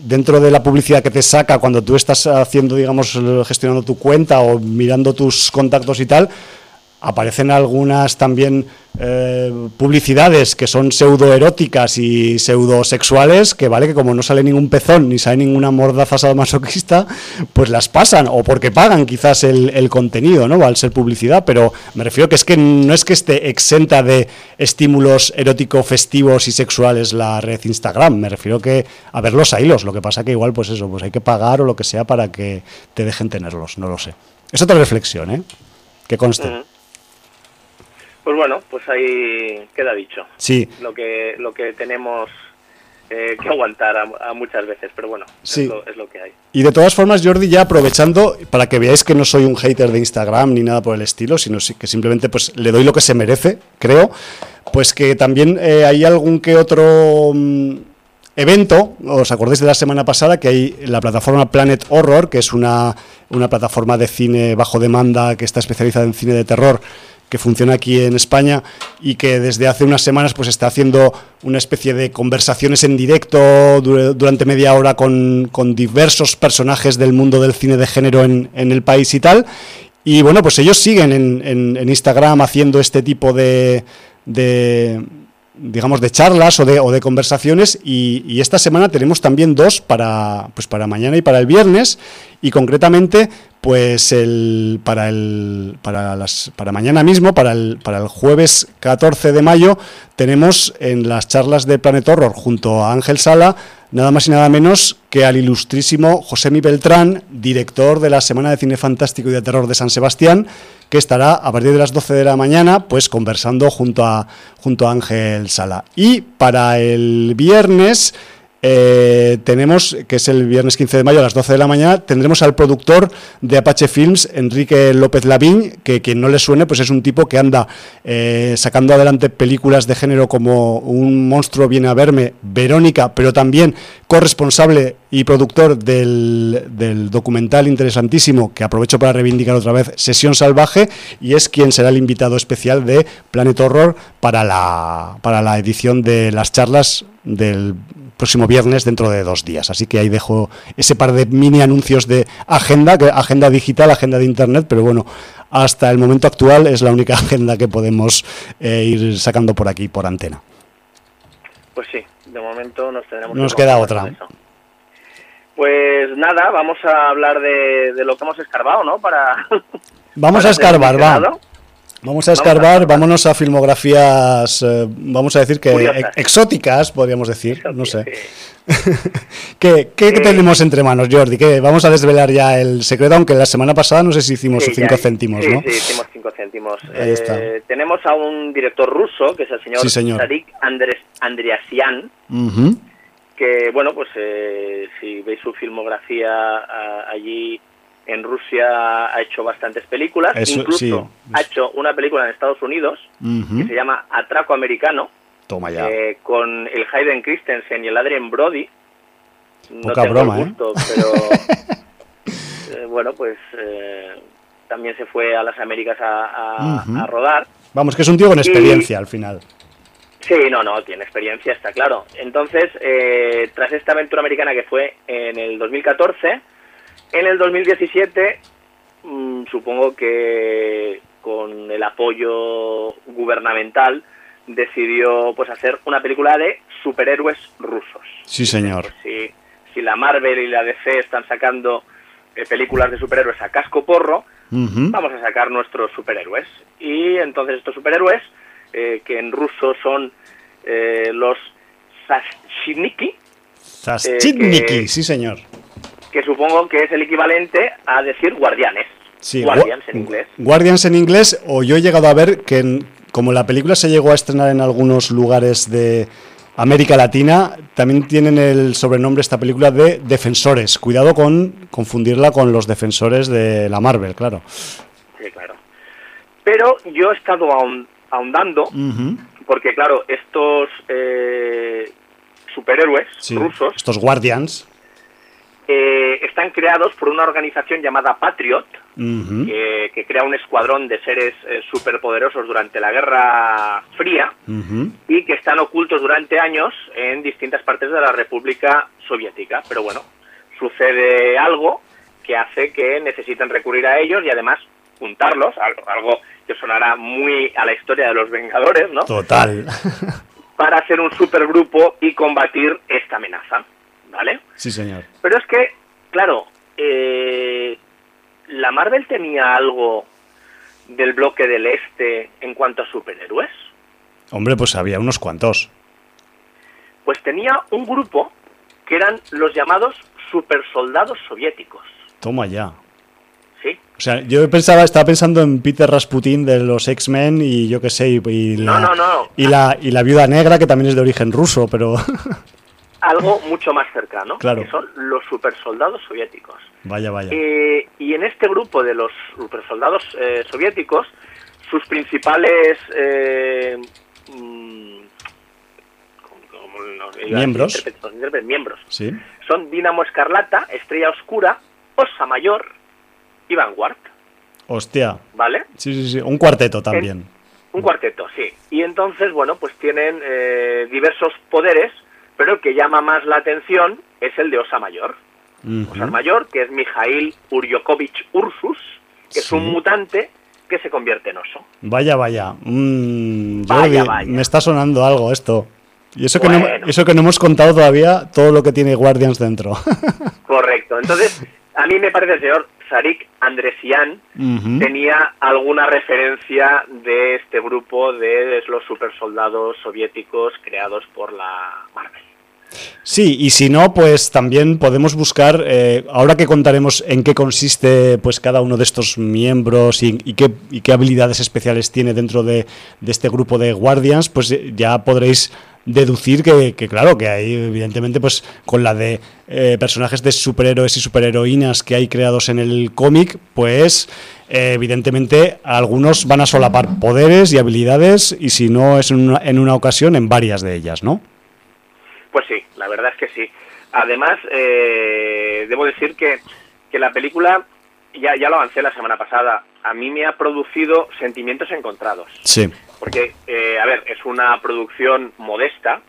dentro de la publicidad que te saca cuando tú estás haciendo, digamos, gestionando tu cuenta o mirando tus contactos y tal, aparecen algunas también eh, publicidades que son pseudoeróticas y pseudosexuales, que vale que como no sale ningún pezón ni sale ninguna mordaza masoquista, pues las pasan, o porque pagan quizás el, contenido, ¿no? Al ser publicidad, pero me refiero que es que no es que esté exenta de estímulos erótico festivos y sexuales la red Instagram, me refiero que a ver los hilos, lo que pasa que igual pues eso, pues hay que pagar o lo que sea para que te dejen tenerlos, no lo sé. Es otra reflexión, ¿eh? Que conste. Pues bueno, pues ahí queda dicho. Sí. Lo que, lo que tenemos eh, que aguantar a, muchas veces, pero bueno, es, lo, que hay. Y de todas formas, Jordi, ya aprovechando, para que veáis que no soy un hater de Instagram ni nada por el estilo, sino que simplemente pues le doy lo que se merece, creo, pues que también eh, hay algún que otro... Mm, evento, os acordáis de la semana pasada que hay la plataforma Planet Horror, que es una, una plataforma de cine bajo demanda que está especializada en cine de terror, que funciona aquí en España y que desde hace unas semanas pues está haciendo una especie de conversaciones en directo durante media hora con, diversos personajes del mundo del cine de género en, el país y tal. Y bueno, pues ellos siguen en, en Instagram haciendo este tipo de, de digamos, de charlas o de, o de conversaciones y, esta semana tenemos también dos para, pues para mañana y para el viernes y concretamente pues el, para, el, para, las, para mañana mismo, para el, para el jueves 14 de mayo, tenemos en las charlas de Planet Horror junto a Ángel Sala nada más y nada menos que al ilustrísimo José Mi Beltrán, director de la Semana de Cine Fantástico y de Terror de San Sebastián, que estará a partir de las 12 de la mañana pues conversando junto a, junto a Ángel Sala. Y para el viernes eh, tenemos, que es el viernes 15 de mayo a las 12 de la mañana, tendremos al productor de Apache Films, Enrique López Lavín, que quien no le suene, pues es un tipo que anda eh, sacando adelante películas de género como Un monstruo viene a verme, Verónica, pero también corresponsable y productor del, documental interesantísimo, que aprovecho para reivindicar otra vez, Sesión Salvaje, y es quien será el invitado especial de Planet Horror para la, para la edición de las charlas del próximo viernes dentro de dos días. Así que ahí dejo ese par de mini anuncios de agenda, agenda digital, agenda de internet, pero bueno, hasta el momento actual es la única agenda que podemos eh, ir sacando por aquí, por antena. Pues sí, de momento nos tenemos Nos queda otra. Pues nada, vamos a hablar de, lo que hemos escarbado, ¿no? Para vamos a escarbar, va. Vamos a escarbar, vámonos a filmografías, eh, vamos a decir que exóticas, podríamos decir, no sé. ¿Qué, qué, tenemos entre manos, Jordi? ¿Qué? Vamos a desvelar ya el secreto, aunque la semana pasada no sé si hicimos 5 céntimos, ¿no? Sí, hicimos 5 céntimos. Eh, tenemos a un director ruso, que es el señor, señor. Sadik Andreasian, que, bueno, pues eh, si veis su filmografía allí en Rusia ha hecho bastantes películas, incluso ha hecho una película en Estados Unidos que se llama Atraco Americano, Toma ya. Eh, con el Hayden Christensen y el Adrien Brody. no tengo broma, ¿eh? gusto, pero eh, bueno, pues también se fue a las Américas a, rodar. Vamos, que es un tío con experiencia al final. Sí, no, no, tiene experiencia, está claro. Entonces, tras esta aventura americana que fue en el 2014, en el 2017, mm, supongo que con el apoyo gubernamental, decidió pues hacer una película de superhéroes rusos. Sí, señor. Si, si la Marvel y la DC están sacando eh, películas de superhéroes a casco porro, vamos a sacar nuestros superhéroes. Y entonces estos superhéroes, eh, que en ruso son eh, los Sashiniki. Sashiniki, sí, señor que supongo que es el equivalente a decir guardianes. Sí, Guardians en inglés. Guardians en inglés, o yo he llegado a ver que como la película se llegó a estrenar en algunos lugares de América Latina, también tienen el sobrenombre esta película de Defensores. Cuidado con confundirla con los defensores de la Marvel, claro. Sí, claro. Pero yo he estado ahondando, porque claro, estos eh, superhéroes rusos... Estos Guardians eh, están creados por una organización llamada Patriot, que, crea un escuadrón de seres eh, superpoderosos durante la Guerra Fría y que están ocultos durante años en distintas partes de la República Soviética. Pero bueno, sucede algo que hace que necesiten recurrir a ellos y además juntarlos, algo que sonará muy a la historia de los Vengadores, ¿no? Total. para hacer un supergrupo y combatir esta amenaza. ¿Vale? Sí, señor. Pero es que, claro, eh, ¿la Marvel tenía algo del bloque del este en cuanto a superhéroes? Hombre, pues había unos cuantos. Pues tenía un grupo que eran los llamados supersoldados soviéticos. Toma ya. Sí. O sea, yo pensaba, estaba pensando en Peter Rasputin de los X-Men y yo qué sé, y, no, no, no. y, la, y la viuda negra que también es de origen ruso, pero... algo mucho más cercano, que son los supersoldados soviéticos. Vaya, vaya. Eh, y en este grupo de los supersoldados eh, soviéticos, sus principales eh, mm, miembros, miembros ¿Sí? son Dinamo Escarlata, Estrella Oscura, Osa Mayor y Vanguard. Hostia. ¿Vale? Sí, sí, sí. Un cuarteto también. un cuarteto, sí. Y entonces, bueno, pues tienen eh, diversos poderes, pero el que llama más la atención es el de Osa Mayor. Osa Mayor, que es Mijail Uryokovich Ursus, que es un mutante que se convierte en oso. Vaya, vaya. Mm, vaya, vaya. Me está sonando algo esto. Y eso, que no, eso que no hemos contado todavía, todo lo que tiene Guardians dentro. Correcto. Entonces, a mí me parece señor Sarik Andresian tenía alguna referencia de este grupo de los supersoldados soviéticos creados por la Marvel. Sí, y si no, pues también podemos buscar, eh, ahora que contaremos en qué consiste pues cada uno de estos miembros y, qué, y qué, habilidades especiales tiene dentro de, este grupo de Guardians, pues ya podréis deducir que, claro, que hay evidentemente pues con la de eh, personajes de superhéroes y superheroínas que hay creados en el cómic, pues eh, evidentemente algunos van a solapar poderes y habilidades y si no es en una, en una ocasión en varias de ellas, ¿no? Pues sí, la verdad es que sí. Además, eh, debo decir que, que la película, ya, ya lo avancé la semana pasada, a mí me ha producido sentimientos encontrados. Sí. Porque, eh, a ver, es una producción modesta,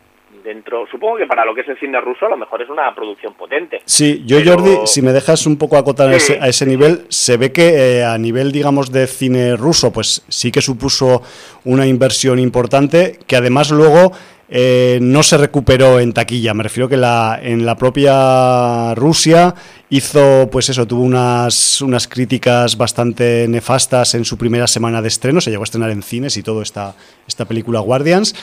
dentro, supongo que para lo que es el cine ruso a lo mejor es una producción potente. Sí, yo Jordi, si me dejas un poco acotar a, ese, nivel, se ve que eh, a nivel, digamos, de cine ruso, pues sí que supuso una inversión importante, que además luego eh, no se recuperó en taquilla. Me refiero que la, en la propia Rusia hizo, pues eso, tuvo unas, unas críticas bastante nefastas en su primera semana de estreno. Se llegó a estrenar en cines y todo esta, esta película Guardians.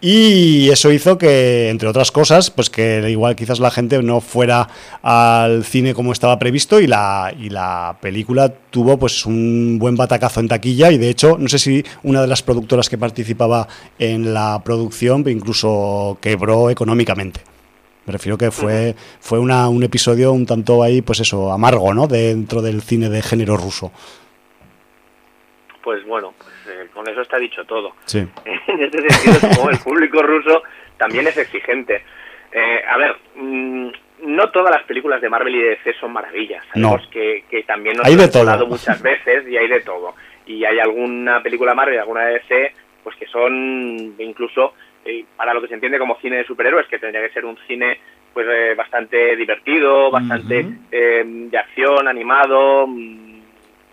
Y eso hizo que, entre otras cosas, pues que igual quizás la gente no fuera al cine como estaba previsto y la, y la película tuvo pues un buen batacazo en taquilla y de hecho no sé si una de las productoras que participaba en la producción incluso quebró económicamente. Me refiero que fue, fue una, un episodio un tanto ahí, pues eso, amargo, ¿no? Dentro del cine de género ruso. Pues bueno, con eso está dicho todo. en este sentido, como el público ruso también es exigente. Eh, a ver, mm, no todas las películas de Marvel y de DC son maravillas. Sabemos que, también nos hay han hablado muchas veces y hay de todo. Y hay alguna película Marvel y alguna de DC pues que son incluso eh, para lo que se entiende como cine de superhéroes, que tendría que ser un cine pues eh, bastante divertido, bastante de acción, animado, mm,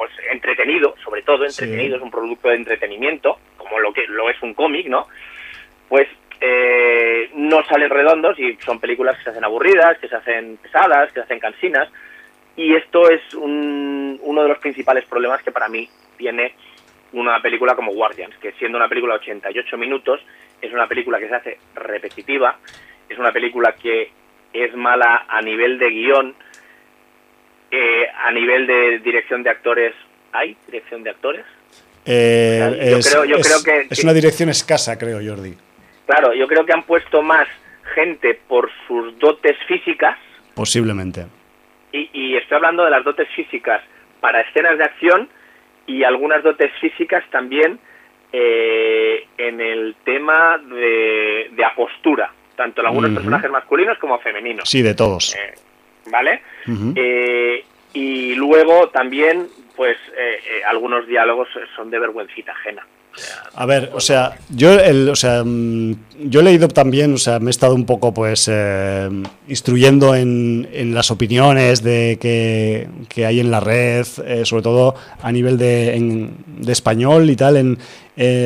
pues entretenido, sobre todo entretenido, es un producto de entretenimiento, como lo que lo es un cómic, ¿no? Pues eh, no salen redondos y son películas que se hacen aburridas, que se hacen pesadas, que se hacen cansinas. Y esto es uno de los principales problemas que para mí tiene una película como Guardians, que siendo una película de 88 minutos, es una película que se hace repetitiva, es una película que es mala a nivel de guion, eh, a nivel de dirección de actores, ¿hay dirección de actores? Eh, yo, es, creo, yo creo que, es una dirección escasa, creo, Jordi. Claro, yo creo que han puesto más gente por sus dotes físicas. Posiblemente. Y, estoy hablando de las dotes físicas para escenas de acción y algunas dotes físicas también eh, en el tema de, de apostura, tanto en algunos personajes masculinos como femeninos. Sí, de todos. ¿Vale? Eh, y luego también, pues, eh, eh, algunos diálogos son de vergüencita ajena. a ver, o sea, yo, el, o sea, mm, yo he leído también, o sea, me he estado un poco, pues, instruyendo en, en, las opiniones de que, que, hay en la red, sobre todo a nivel de, de español y tal, en,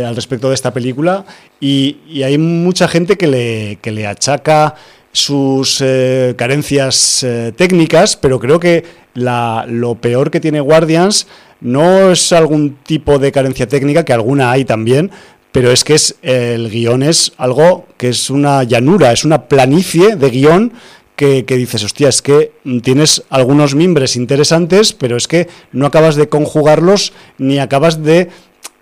al respecto de esta película, y, y hay mucha gente que le, que le achaca sus eh, carencias eh, técnicas, pero creo que lo peor que tiene Guardians no es algún tipo de carencia técnica, que alguna hay también, pero es que es el guion es algo que es una llanura, es una planicie de guion que, que, dices, hostia, es que tienes algunos mimbres interesantes, pero es que no acabas de conjugarlos ni acabas de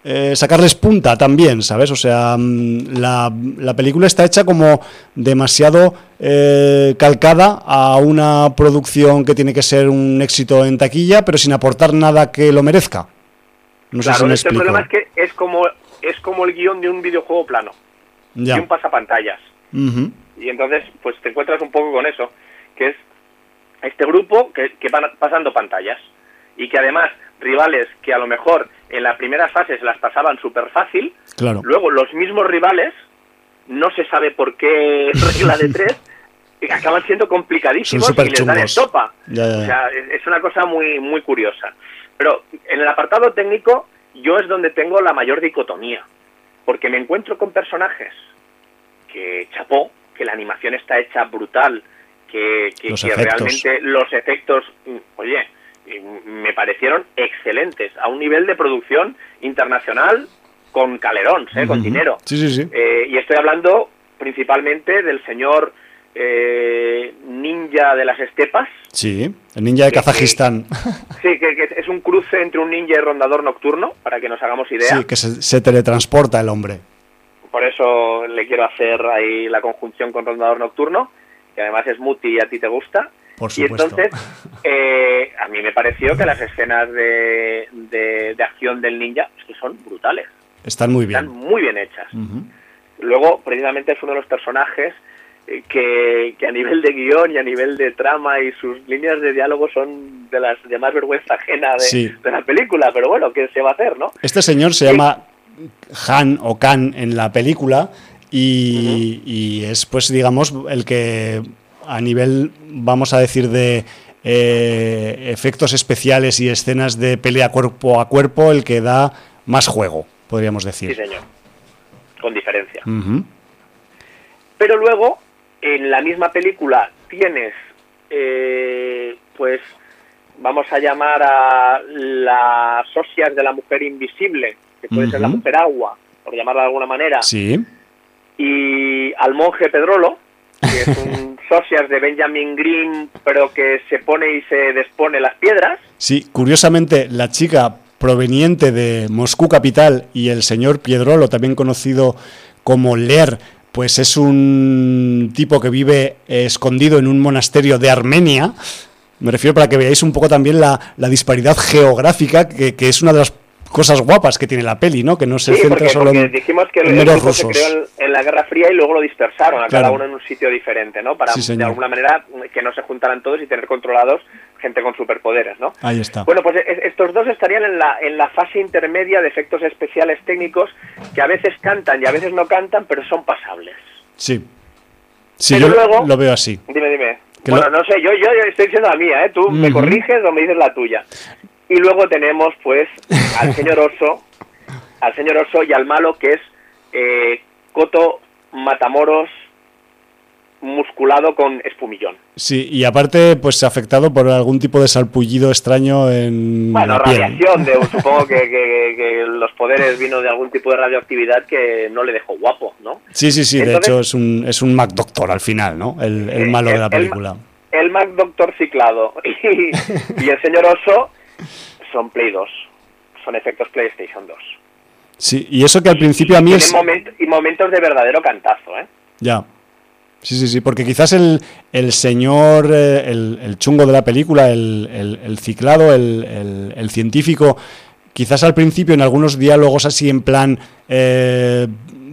eh, sacarles punta también, ¿sabes? O sea, mm, la, la película está hecha como demasiado eh, calcada a una producción que tiene que ser un éxito en taquilla, pero sin aportar nada que lo merezca. No sé si me este problema es que es como, es como el guion de un videojuego plano, ya. de un pasapantallas. Y entonces, pues te encuentras un poco con eso, que es este grupo que, que van pasando pantallas y que además rivales que a lo mejor en la primera fase se las pasaban súper fácil, Claro. luego los mismos rivales, no se sabe por qué regla de tres, acaban siendo complicadísimos y les dan estopa. Ya. O sea, es una cosa muy, muy curiosa. Pero en el apartado técnico, yo es donde tengo la mayor dicotomía. Porque me encuentro con personajes que chapó, que la animación está hecha brutal, que, que- Los que efectos. realmente los efectos, mm, oye, me parecieron excelentes, a un nivel de producción internacional con calerón, ¿eh? con dinero. Sí, sí, sí. Eh, y estoy hablando principalmente del señor eh, ninja de las estepas, Sí, el ninja de que- Kazajistán. Sí, que, que es un cruce entre un ninja y rondador nocturno, para que nos hagamos idea. Sí, que se, se teletransporta el hombre. Por eso le quiero hacer ahí la conjunción con rondador nocturno, que además es muti y a ti te gusta. Por Y entonces, eh, a mí me pareció que las escenas de, de- de acción del ninja es que son brutales, Están muy están bien. muy bien hechas. Luego, precisamente es uno de los personajes eh, que, que a nivel de guion y a nivel de trama y sus líneas de diálogo son de las de más vergüenza ajena de, Sí. de la película, pero bueno, ¿qué se va a hacer, no? Este señor se Sí. llama Han o Khan en la película y, y es, pues, digamos, el que a nivel, vamos a decir, de eh, efectos especiales y escenas de pelea cuerpo a cuerpo, el que da más juego, podríamos Sí, decir. señor, con diferencia. Pero luego, en la misma película tienes, eh, pues, vamos a llamar a las socias de la mujer invisible, que puede ser la mujer agua, por llamarla de alguna manera, Sí, y al monje Pedrolo, que es un socias de Benjamin Grimm, pero que se pone y se despone las piedras. sí. Curiosamente, la chica proveniente de Moscú capital y el señor Piedrolo, también conocido como Ler, pues es un tipo que vive escondido en un monasterio de Armenia. Me refiero para que veáis un poco también la, la disparidad geográfica, que, que es una de las cosas guapas que tiene la peli, ¿no? Que no se Sí, centra porque, solo porque en, dijimos que el grupo se creó en, en la Guerra Fría y luego lo dispersaron a cada uno en un sitio diferente, ¿no? Para Sí, de alguna manera que no se juntaran todos y tener controlados gente con superpoderes, ¿no? Ahí está. Bueno, pues es- estos dos estarían en la, en la fase intermedia de efectos especiales técnicos que a veces cantan y a veces no cantan, pero son pasables. Sí. Sí, Pero yo luego- lo veo así. Dime, dime. Que bueno, lo- no sé, yo, yo estoy diciendo la mía, ¿eh? Tú me corriges o me dices la tuya. Y luego tenemos, pues, al señor Oso, al señor Oso y al malo que es eh, Coto Matamoros musculado con espumillón. Sí, y aparte, pues afectado por algún tipo de salpullido extraño en Bueno, la piel. radiación, de, supongo que, que- que los poderes vino de algún tipo de radioactividad que no le dejó guapo, ¿no? Sí, sí, sí, de hecho es un, es un Mac Doctor al final, ¿no? El, el malo de la el- película. El Mac Doctor ciclado y, y el señor Oso son Play 2, son efectos PlayStation 2. Sí, y eso que al principio a mí es... moment- y momentos de verdadero cantazo, ¿eh? Ya. Sí, sí, sí, porque quizás el, el señor, eh, el, el chungo de la película, el, el- ciclado, el científico, quizás al principio en algunos diálogos así en plan eh,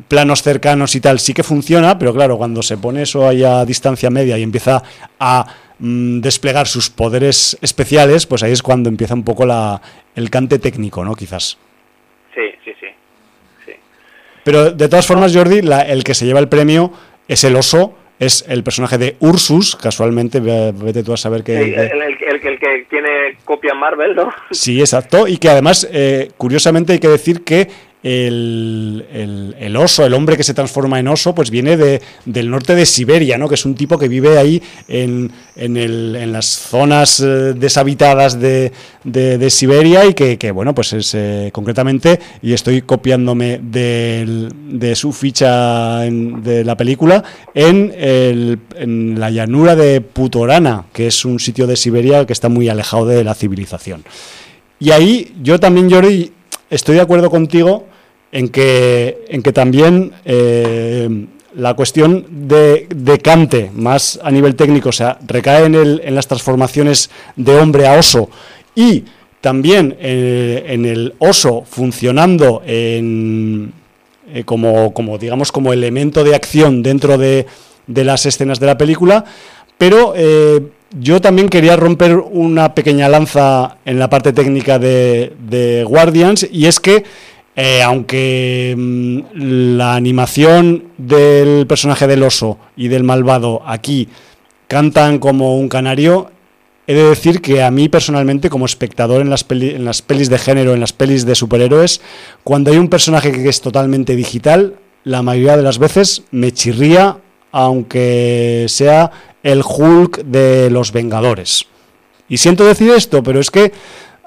planos cercanos y tal, sí que funciona, pero claro, cuando se pone eso ahí a distancia media y empieza a mm, desplegar sus poderes especiales, pues ahí es cuando empieza un poco la, el cante técnico, ¿no? Quizás. Sí, sí, sí. sí. Pero de todas formas, Jordi, la- el que se lleva el premio es el oso, es el personaje de Ursus, casualmente, ve- vete tú a saber que... Sí, el, el- el- el- el que tiene copia Marvel, ¿no? Sí, exacto, y que además, eh, curiosamente hay que decir que el, el- oso, el hombre que se transforma en oso, pues viene de, del norte de Siberia, ¿no? que es un tipo que vive ahí en, en, el- en las zonas eh, deshabitadas de, de- Siberia y que, que, bueno, pues es eh, concretamente, y estoy copiándome de su ficha en- de la película, en, en la llanura de Putorana, que es un sitio de Siberia que está muy alejado de la civilización. Y ahí yo también, Jordi, estoy de acuerdo contigo en que, en que también eh, la cuestión de, de Cante, más a nivel técnico, o sea, recae en, el, en las transformaciones de hombre a oso y también eh, en el oso funcionando en, eh, como, como, digamos, como elemento de acción dentro de, de las escenas de la película, pero yo también quería romper una pequeña lanza en la parte técnica de, Guardians y es que eh, aunque mm, la animación del personaje del oso y del malvado aquí cantan como un canario, he de decir que a mí personalmente como espectador en las, en las pelis de género, en las pelis de superhéroes, cuando hay un personaje que es totalmente digital, la mayoría de las veces me chirría aunque sea el Hulk de los Vengadores. Y siento decir esto, pero es que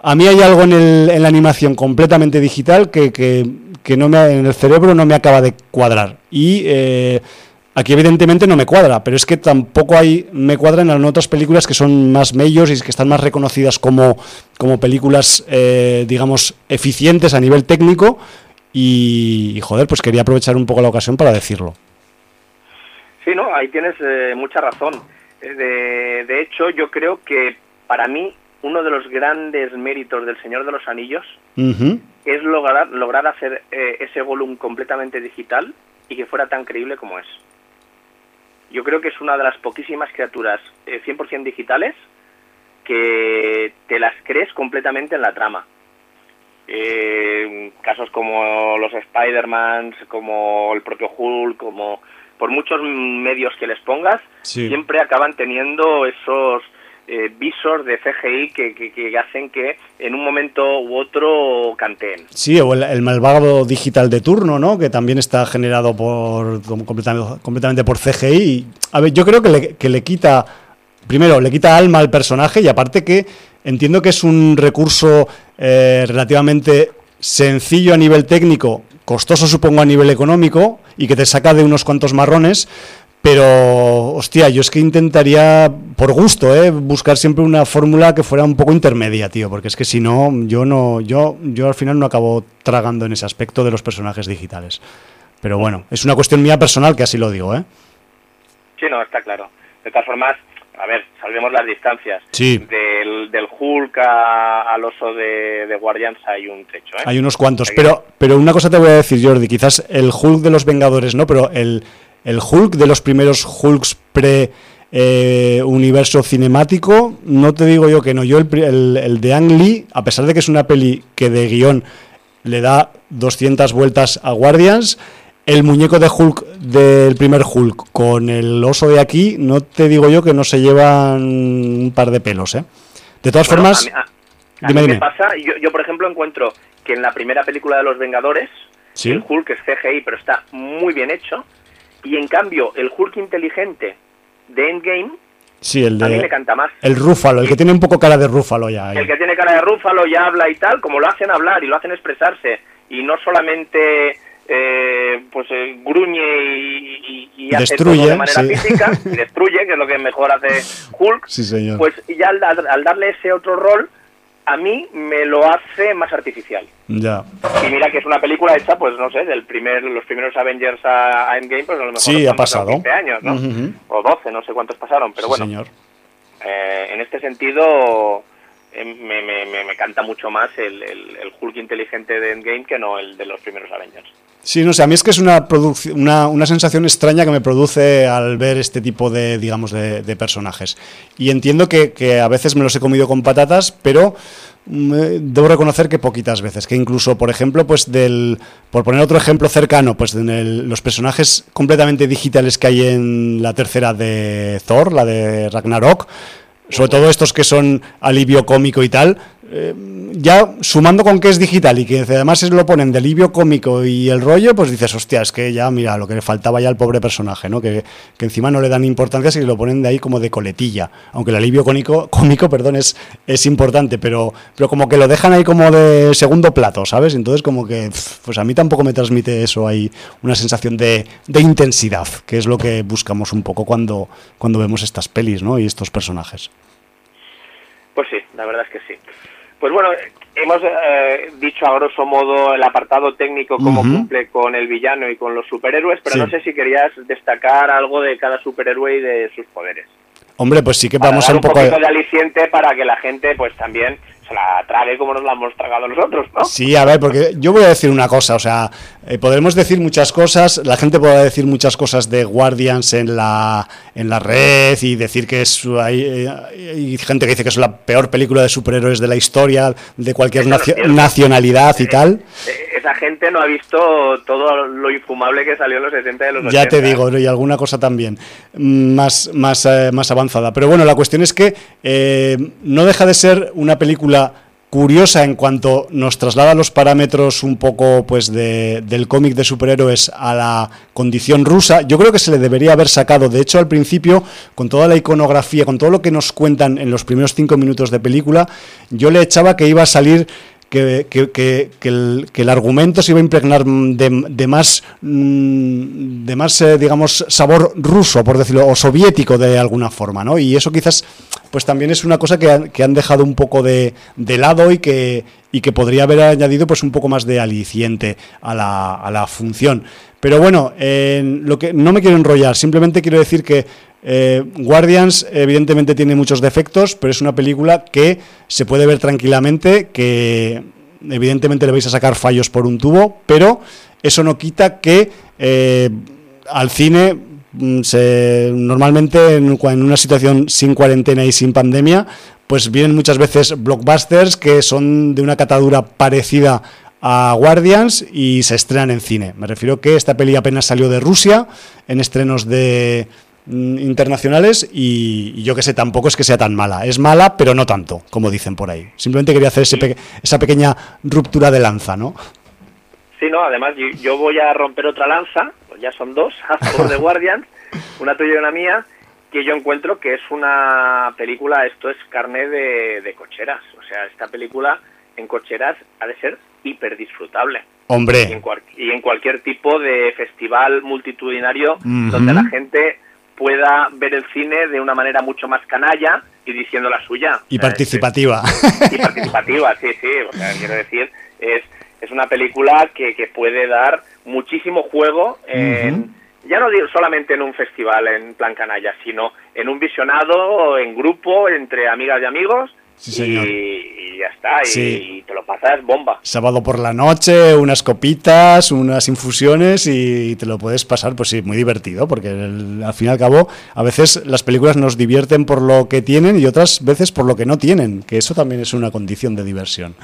a mí hay algo en, el, en la animación completamente digital que, que, no me, en el cerebro no me acaba de cuadrar. Y eh, aquí evidentemente no me cuadra, pero es que tampoco hay, me cuadran en otras películas que son más medios y que están más reconocidas como, como películas, eh, digamos, eficientes a nivel técnico. Y, joder, pues quería aprovechar un poco la ocasión para decirlo. Sí, no, ahí tienes eh, mucha razón. Eh, de, hecho, yo creo que para mí uno de los grandes méritos del Señor de los Anillos es lograr, lograr hacer eh, ese volumen completamente digital y que fuera tan creíble como es. Yo creo que es una de las poquísimas criaturas 100% digitales que te las crees completamente en la trama. casos como los Spider-Man, como el propio Hulk, como por muchos medios que les pongas, siempre acaban teniendo esos eh, visors de CGI que, hacen que en un momento u otro canteen. Sí, o el, malvado digital de turno, ¿no? Que también está generado por completamente, completamente por CGI. A ver, yo creo que le, que le quita, primero, le quita alma al personaje y aparte que entiendo que es un recurso eh, relativamente sencillo a nivel técnico, costoso supongo a nivel económico y que te saca de unos cuantos marrones, pero hostia, yo es que intentaría, por gusto, ¿eh? buscar siempre una fórmula que fuera un poco intermedia, tío, porque es que si no, yo no, yo, yo al final no acabo tragando en ese aspecto de los personajes digitales. Pero bueno, es una cuestión mía personal que así lo digo, ¿eh? Sí, no, está claro. De todas formas, a ver, salvemos las distancias. Sí. Del, del Hulk al oso de, de, Guardians hay un trecho. ¿eh? Hay unos cuantos, pero, pero una cosa te voy a decir, Jordi, quizás el Hulk de los Vengadores, ¿no? Pero el, el Hulk de los primeros Hulks pre... Eh, universo cinemático, no te digo yo que no. Yo el, el, de Ang Lee, a pesar de que es una peli que de guion le da 200 vueltas a Guardians, el muñeco de Hulk del primer Hulk con el oso de aquí, no te digo yo que no se llevan un par de pelos, ¿eh? De todas formas, a mí, me pasa, yo, por ejemplo encuentro que en la primera película de los Vengadores, el Hulk es CGI, pero está muy bien hecho, y en cambio el Hulk inteligente de Endgame Sí, el de. A mí me canta más. El Rúfalo, el que tiene un poco cara de Rúfalo ya. El que tiene cara de Rúfalo ya habla y tal, como lo hacen hablar y lo hacen expresarse, y no solamente eh, pues eh, gruñe y, destruye, de manera física, destruye, que es lo que mejor hace Hulk, sí, señor. pues ya al, darle ese otro rol, a mí me lo hace más artificial. Ya. Y mira que es una película hecha, pues no sé, del primer, los primeros Avengers a, Endgame, pues a lo mejor sí, ha pasado. 15 años, ¿no? O 12, no sé cuántos pasaron, pero bueno. Señor. Eh, en este sentido me, me, me, canta mucho más el, el, el Hulk inteligente de Endgame que no el de los primeros Avengers. Sí, no sé, a mí es que es una, una, una, sensación extraña que me produce al ver este tipo de, digamos, de, personajes. Y entiendo que, a veces me los he comido con patatas, pero mm, eh, debo reconocer que poquitas veces. Que incluso, por ejemplo, pues del, por poner otro ejemplo cercano, pues en los personajes completamente digitales que hay en la tercera de Thor, la de Ragnarok, sobre todo estos que son alivio cómico y tal, eh, ya sumando con que es digital y que además se lo ponen de alivio cómico y el rollo, pues dices, hostia, es que ya, mira, lo que le faltaba ya al pobre personaje, ¿no? Que, encima no le dan importancia si lo ponen de ahí como de coletilla. Aunque el alivio cómico, cómico perdón, es, es importante, pero, pero como que lo dejan ahí como de segundo plato, ¿sabes? Entonces como que, pues a mí tampoco me transmite eso ahí una sensación de, de intensidad, que es lo que buscamos un poco cuando, cuando vemos estas pelis, ¿no? Y estos personajes. Pues sí, la verdad es que sí. Pues bueno, hemos eh, dicho a grosso modo el apartado técnico, cómo cumple con el villano y con los superhéroes, pero no sé si querías destacar algo de cada superhéroe y de sus poderes. Hombre, pues sí que vamos a un, poco de... aliciente para que la gente pues también se la trague como nos la hemos tragado nosotros, ¿no? Sí, a ver, porque yo voy a decir una cosa, o sea, eh, podremos decir muchas cosas, la gente podrá decir muchas cosas de Guardians en la, en la red y decir que es hay, eh, hay gente que dice que es la peor película de superhéroes de la historia, de cualquier nacionalidad y tal. Eh, esa gente no ha visto todo lo infumable que salió en los 60 de los 80. Ya te digo, y alguna cosa también más, más, más avanzada. Pero bueno, la cuestión es que no deja de ser una película curiosa en cuanto nos traslada los parámetros un poco pues de, del cómic de superhéroes a la condición rusa. Yo creo que se le debería haber sacado, de hecho al principio, con toda la iconografía, con todo lo que nos cuentan en los primeros cinco minutos de película, yo le echaba que iba a salir que, que, el, el, argumento se iba a impregnar de, más, mm, de más eh, digamos, sabor ruso, por decirlo, o soviético de alguna forma, ¿no? Y eso quizás, pues también es una cosa que, han dejado un poco de, lado y que, y que podría haber añadido pues un poco más de aliciente a la, a la función. Pero bueno, lo que no me quiero enrollar, simplemente quiero decir que eh, Guardians evidentemente tiene muchos defectos, pero es una película que se puede ver tranquilamente, que evidentemente le vais a sacar fallos por un tubo, pero eso no quita que eh, al cine mm, se, normalmente en, en, una situación sin cuarentena y sin pandemia, pues vienen muchas veces blockbusters que son de una catadura parecida a Guardians y se estrenan en cine. Me refiero que esta peli apenas salió de Rusia en estrenos de, Mm, internacionales y, yo que sé, tampoco es que sea tan mala. Es mala, pero no tanto, como dicen por ahí. Simplemente quería hacer esa pequeña ruptura de lanza, ¿no? Sí, no, además yo, voy a romper otra lanza, pues ya son dos, a favor de Guardians, una tuya y una mía, que yo encuentro que es una película, esto es carne de, cocheras. O sea, esta película en cocheras ha de ser hiper disfrutable. Hombre. Y en, cualquier tipo de festival multitudinario donde la gente pueda ver el cine de una manera mucho más canalla y diciendo la suya. Y participativa. y participativa, sí, sí. O sea, quiero decir, es, es una película que, que puede dar muchísimo juego en, ya no digo solamente en un festival en plan canalla, sino en un visionado, en grupo, entre amigas y amigos, y, ya está, y, te lo pasas bomba. Sábado por la noche, unas copitas, unas infusiones y te lo puedes pasar, pues sí, muy divertido, porque al fin y al cabo a veces las películas nos divierten por lo que tienen y otras veces por lo que no tienen, que eso también es una condición de diversión.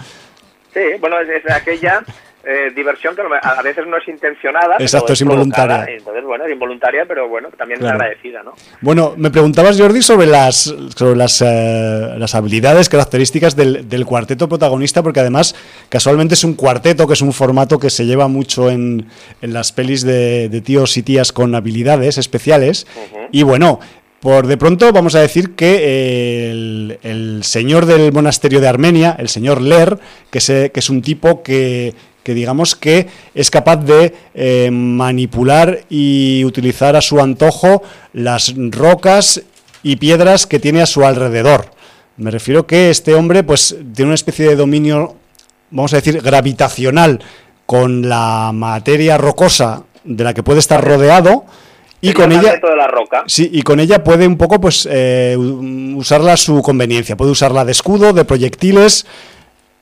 Sí, bueno, es aquella eh, diversión que a veces no es intencionada. Exacto, es, involuntaria. Entonces, bueno, es involuntaria, pero bueno, también es agradecida, ¿no? Bueno, me preguntabas, Jordi, sobre las, sobre las, eh, las habilidades, características del, del, cuarteto protagonista, porque además, casualmente es un cuarteto, que es un formato que se lleva mucho en, en las pelis de, de tíos y tías con habilidades especiales. Y bueno, por de pronto vamos a decir que el, el, señor del monasterio de Armenia, el señor Ler, que, se, que es un tipo que, que digamos que es capaz de eh, manipular y utilizar a su antojo las rocas y piedras que tiene a su alrededor. Me refiero que este hombre pues tiene una especie de dominio, vamos a decir, gravitacional con la materia rocosa de la que puede estar rodeado y con ella la roca. sí y con ella puede un poco pues eh, usarla a su conveniencia puede usarla de escudo de proyectiles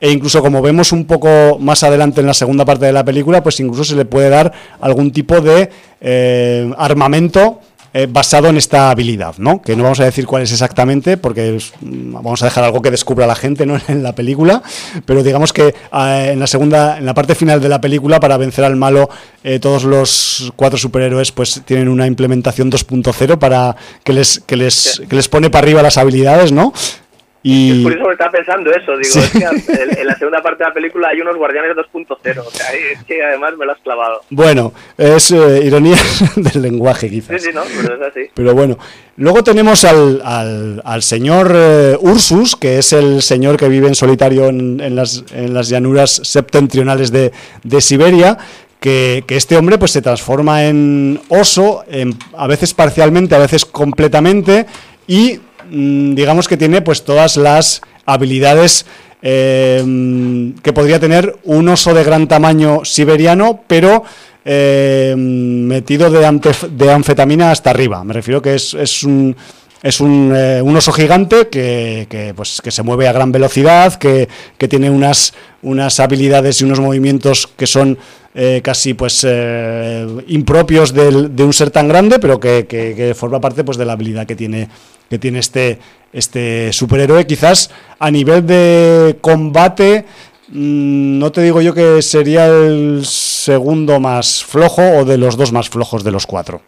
e incluso como vemos un poco más adelante en la segunda parte de la película, pues incluso se le puede dar algún tipo de eh, armamento eh, basado en esta habilidad, ¿no? Que no vamos a decir cuál es exactamente, porque mm, vamos a dejar algo que descubra la gente, ¿no? En la película, pero digamos que eh, en la segunda, en la parte final de la película, para vencer al malo, todos los cuatro superhéroes, pues tienen una implementación 2.0 para que les, que les, que les pone para arriba las habilidades, ¿no? Y... Es por eso que estaba pensando eso, digo, es que en la segunda parte de la película hay unos guardianes 2.0, o sea, es que además me lo has clavado. Bueno, es eh, ironía del lenguaje quizás. Sí, sí, no, pero es así. Pero bueno, luego tenemos al, al, al señor eh, Ursus, que es el señor que vive en solitario en, en, las, en las llanuras septentrionales de, de Siberia, que, que, este hombre pues se transforma en oso, en, a veces parcialmente, a veces completamente, y digamos que tiene pues todas las habilidades eh, que podría tener un oso de gran tamaño siberiano, pero eh, metido de, anfetamina hasta arriba. Me refiero que es, es, un, es eh, un oso gigante que, que, pues, que se mueve a gran velocidad, que, que tiene unas, unas habilidades y unos movimientos que son casi pues impropios del, de un ser tan grande, pero que, forma parte pues de la habilidad que tiene, que tiene este, este superhéroe. Quizás a nivel de combate, mmm, no te digo yo que sería el segundo más flojo o de los dos más flojos de los cuatro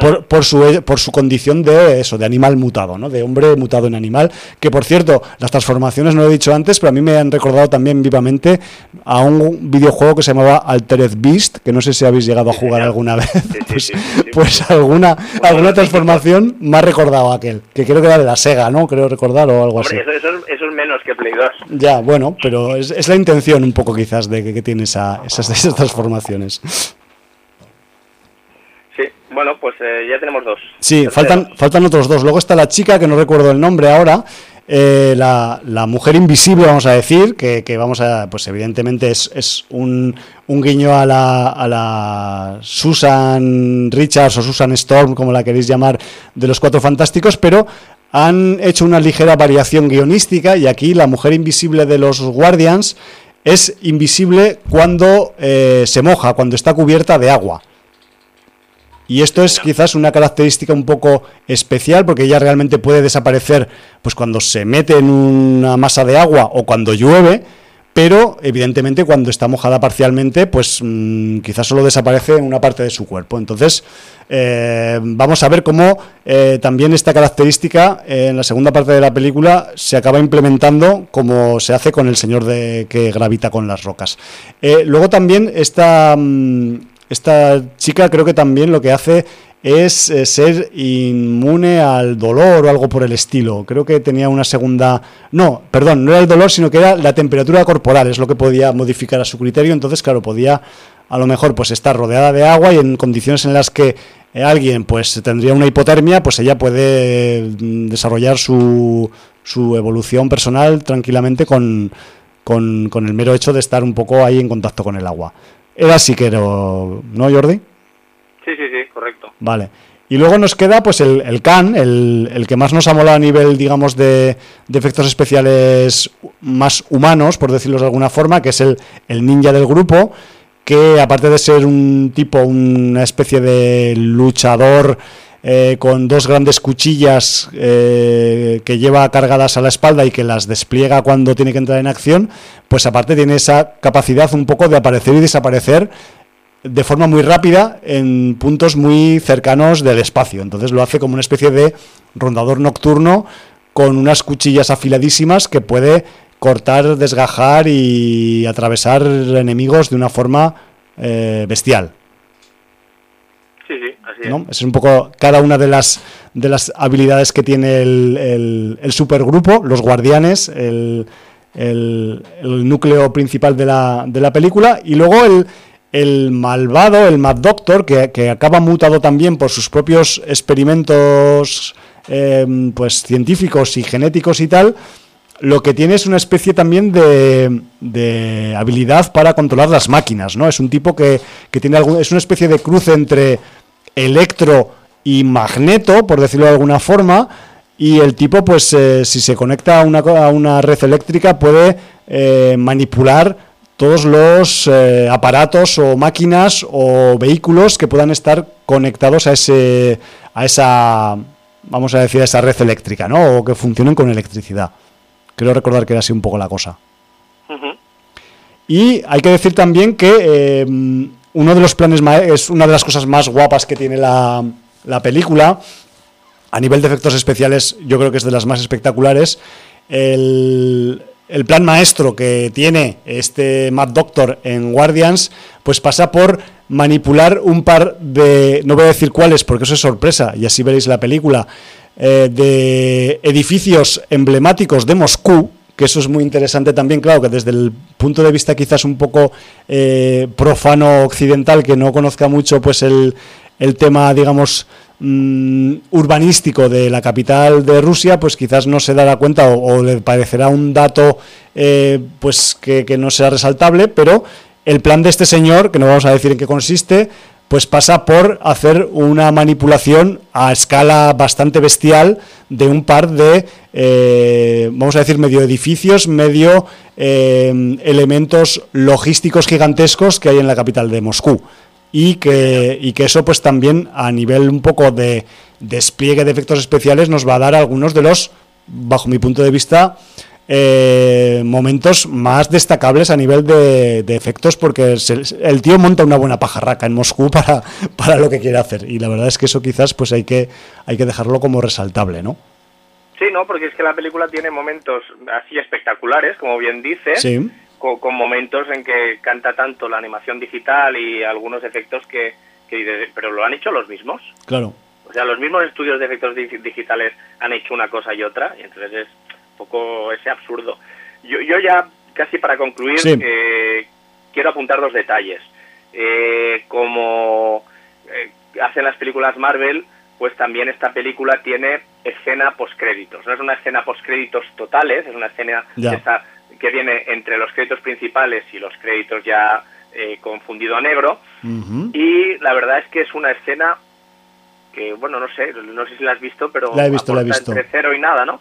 por, por, su, por su condición de eso, de animal mutado, ¿no? De hombre mutado en animal. Que por cierto, las transformaciones no lo he dicho antes, pero a mí me han recordado también vivamente a un videojuego que se llamaba Altered Beast, que no sé si habéis llegado a jugar alguna vez. pues, pues alguna, alguna transformación me ha recordado a aquel, que creo que era de la Sega, ¿no? Creo recordar o algo así. Eso, eso, eso, es menos que Play 2. Ya, bueno, pero es, es la intención un poco quizás de que, que tiene esa, esas, esas transformaciones. Bueno, pues eh, ya tenemos dos. Sí, faltan, faltan otros dos. Luego está la chica, que no recuerdo el nombre ahora, eh, la, la, mujer invisible, vamos a decir, que, que vamos a, pues evidentemente es, es un, un, guiño a la, a la Susan Richards o Susan Storm, como la queréis llamar, de los Cuatro Fantásticos, pero han hecho una ligera variación guionística y aquí la mujer invisible de los Guardians es invisible cuando eh, se moja, cuando está cubierta de agua. Y esto es quizás una característica un poco especial porque ella realmente puede desaparecer pues cuando se mete en una masa de agua o cuando llueve, pero evidentemente cuando está mojada parcialmente, pues mmm, quizás solo desaparece en una parte de su cuerpo. Entonces, eh, vamos a ver cómo eh, también esta característica eh, en la segunda parte de la película se acaba implementando como se hace con el señor de que gravita con las rocas. Luego también esta... Mmm, esta chica creo que también lo que hace es eh, ser inmune al dolor o algo por el estilo. Creo que tenía una segunda... No, perdón, no era el dolor, sino que era la temperatura corporal, es lo que podía modificar a su criterio. Entonces, claro, podía a lo mejor pues estar rodeada de agua y en condiciones en las que eh, alguien pues tendría una hipotermia, pues ella puede mm, desarrollar su, su evolución personal tranquilamente con, con, con el mero hecho de estar un poco ahí en contacto con el agua. Era que ¿no, Jordi? Sí, sí, sí, correcto. Vale. Y luego nos queda pues el, el Khan, el, el, que más nos ha molado a nivel, digamos, de, de, efectos especiales más humanos, por decirlo de alguna forma, que es el, el ninja del grupo, que aparte de ser un tipo, una especie de luchador eh, con dos grandes cuchillas eh, que lleva cargadas a la espalda y que las despliega cuando tiene que entrar en acción, pues aparte tiene esa capacidad un poco de aparecer y desaparecer de forma muy rápida en puntos muy cercanos del espacio. Entonces lo hace como una especie de rondador nocturno con unas cuchillas afiladísimas que puede cortar, desgajar y atravesar enemigos de una forma eh, bestial. Sí, sí, así es. ¿no? Es un poco cada una de las de las habilidades que tiene el, el, el supergrupo, los guardianes, el, el, núcleo principal de la, de la película, y luego el, el malvado, el Mad Doctor, que, que, acaba mutado también por sus propios experimentos eh, pues científicos y genéticos y tal, lo que tiene es una especie también de, de habilidad para controlar las máquinas, ¿no? Es un tipo que, que tiene algún, es una especie de cruce entre electro y magneto, por decirlo de alguna forma, y el tipo, pues, eh, si se conecta a una, a una, red eléctrica, puede eh, manipular todos los eh, aparatos o máquinas o vehículos que puedan estar conectados a ese a esa vamos a decir a esa red eléctrica, ¿no? O que funcionen con electricidad. Creo recordar que era así un poco la cosa. Uh -huh. Y hay que decir también que uno de los planes es una de las cosas más guapas que tiene la, la película a nivel de efectos especiales yo creo que es de las más espectaculares. El, el, plan maestro que tiene este Mad Doctor en Guardians, pues pasa por manipular un par de, no voy a decir cuáles porque eso es sorpresa y así veréis la película, eh, de edificios emblemáticos de Moscú, que eso es muy interesante también, claro, que desde el punto de vista quizás un poco eh, profano occidental, que no conozca mucho pues el, el tema, digamos, mmm, urbanístico de la capital de Rusia, pues quizás no se dará cuenta o, o le parecerá un dato eh, pues que, que, no será resaltable, pero el plan de este señor, que no vamos a decir en qué consiste, pues pasa por hacer una manipulación a escala bastante bestial de un par de, eh, vamos a decir, medio edificios, medio eh, elementos logísticos gigantescos que hay en la capital de Moscú. Y que, y que eso pues también a nivel un poco de despliegue de efectos especiales nos va a dar algunos de los, bajo mi punto de vista, eh, momentos más destacables a nivel de, efectos porque el tío monta una buena pajarraca en Moscú para, para lo que quiere hacer y la verdad es que eso quizás pues hay que, hay que dejarlo como resaltable, ¿no? Sí, no, porque es que la película tiene momentos así espectaculares, como bien dice, con, momentos en que canta tanto la animación digital y algunos efectos que, que pero lo han hecho los mismos. Claro. O sea, los mismos estudios de efectos digitales han hecho una cosa y otra, y entonces es poco ese absurdo. Yo, yo ya, casi para concluir, eh, quiero apuntar dos detalles. Eh, como eh, hacen las películas Marvel, pues también esta película tiene escena postcréditos. No es una escena postcréditos totales, es una escena que, viene entre los créditos principales y los créditos ya confundido a negro. Y la verdad es que es una escena que, bueno, no sé, no sé si la has visto, pero la he visto, la he visto. entre cero y nada, ¿no?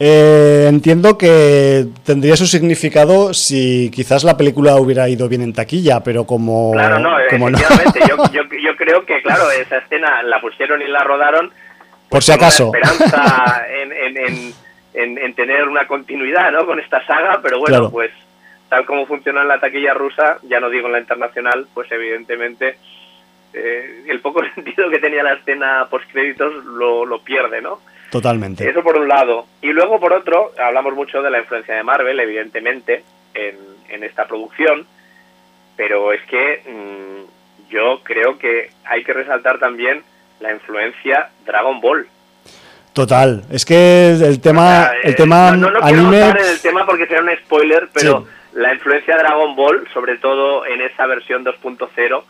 Eh, entiendo que tendría su significado si quizás la película hubiera ido bien en taquilla, pero como. Claro, no, efectivamente. Yo, yo, creo que, claro, esa escena la pusieron y la rodaron. Por si acaso. esperanza en, en, en, tener una continuidad ¿no? con esta saga, pero bueno, pues tal como funciona en la taquilla rusa, ya no digo en la internacional, pues evidentemente eh, el poco sentido que tenía la escena post créditos lo, lo pierde, ¿no? Totalmente. Eso por un lado. Y luego por otro, hablamos mucho de la influencia de Marvel, evidentemente, en, en esta producción, pero es que mm, yo creo que hay que resaltar también la influencia Dragon Ball. Total, es que el tema, el eh, tema no, no, quiero en el tema porque será un spoiler, pero la influencia Dragon Ball, sobre todo en esa versión 2.0,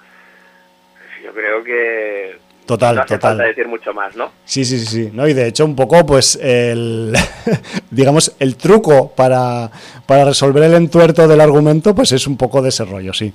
yo creo que Total, no hace total. Falta decir mucho más, ¿no? Sí, sí, sí, ¿no? Y de hecho, un poco, pues, el, digamos, el truco para, para resolver el entuerto del argumento, pues es un poco de ese rollo, sí.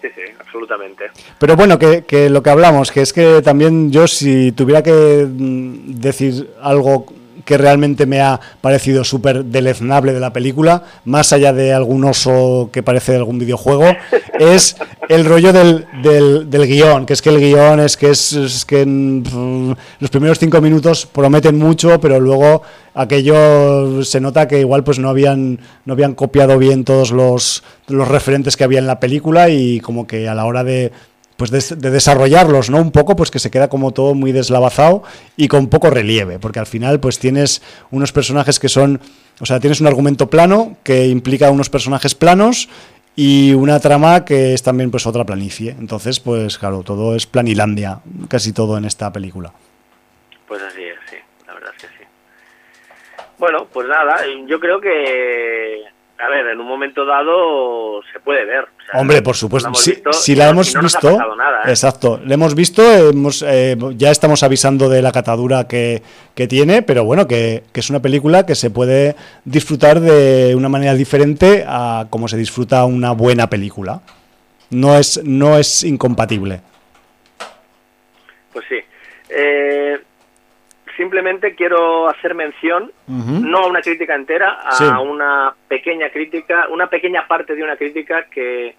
Sí, sí, absolutamente. Pero bueno, que, que lo que hablamos, que es que también yo, si tuviera que mm, decir algo que realmente me ha parecido súper deleznable de la película, más allá de algún oso que parece de algún videojuego, es el rollo del, del, guion, que es que el guion es que es, que en, los primeros cinco minutos prometen mucho, pero luego aquello se nota que igual pues no habían no habían copiado bien todos los, los referentes que había en la película y como que a la hora de pues de, desarrollarlos, ¿no? Un poco, pues que se queda como todo muy deslavazado y con poco relieve, porque al final, pues tienes unos personajes que son, o sea, tienes un argumento plano que implica unos personajes planos y una trama que es también pues otra planicie. Entonces, pues claro, todo es planilandia, casi todo en esta película. Pues así es, sí, la verdad es que sí. Bueno, pues nada, yo creo que a ver, en un momento dado se puede ver. Hombre, por supuesto. si, la hemos visto, ¿eh? exacto, la hemos visto, hemos, eh, ya estamos avisando de la catadura que, tiene, pero bueno, que, es una película que se puede disfrutar de una manera diferente a como se disfruta una buena película. No es, no es incompatible. Pues sí. Eh, simplemente quiero hacer mención, no a una crítica entera, a una pequeña crítica, una pequeña parte de una crítica que,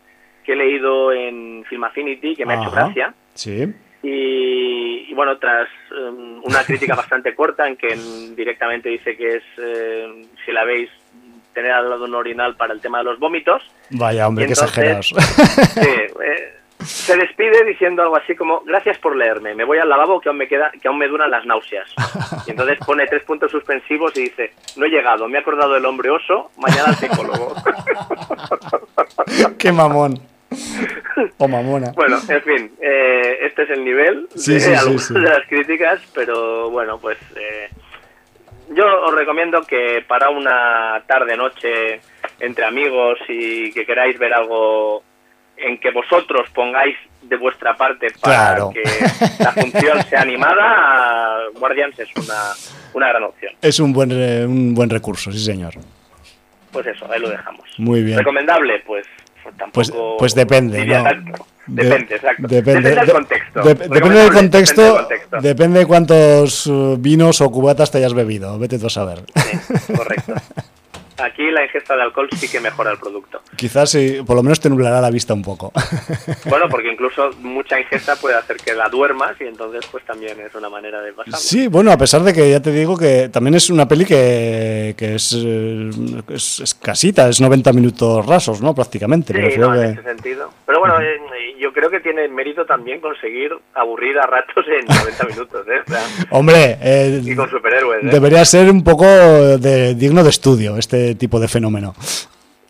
he leído en Film Affinity, que me ha hecho gracia. Sí. Y, bueno, tras um, una crítica bastante corta en que directamente dice que es, eh, si la veis, tener al lado un orinal para el tema de los vómitos. Vaya, hombre, qué exagerados. Sí, eh, se despide diciendo algo así como gracias por leerme, me voy al lavabo que aún me queda, que aún me duran las náuseas. Y entonces pone tres puntos suspensivos y dice, no he llegado, me he acordado del hombre oso, mañana al psicólogo. Qué mamón. O mamona. Bueno, en fin, eh, este es el nivel de algunas de las críticas, pero bueno, pues eh, yo os recomiendo que para una tarde noche entre amigos y que queráis ver algo en que vosotros pongáis de vuestra parte para que la función sea animada, Guardians es una, una gran opción. Es un buen, un buen recurso, sí señor. Pues eso, ahí lo dejamos. Muy bien. Recomendable, pues pues, pues depende, ¿no? Depende, exacto. Depende, del contexto. depende del contexto. Depende de cuántos uh, vinos o cubatas te hayas bebido. Vete tú a saber. Sí, correcto. Aquí la ingesta de alcohol sí que mejora el producto. Quizás sí, por lo menos te nublará la vista un poco. Bueno, porque incluso mucha ingesta puede hacer que la duermas y entonces pues también es una manera de pasarlo. Sí, bueno, a pesar de que ya te digo que también es una peli que, que es, eh, es, casita, es 90 minutos rasos, ¿no? Prácticamente. Sí, no, en ese sentido. Pero bueno, eh, yo creo que tiene mérito también conseguir aburrir a ratos en 90 minutos, ¿eh? Hombre, eh, y con superhéroes. ¿eh? Debería ser un poco de, digno de estudio este tipo de fenómeno.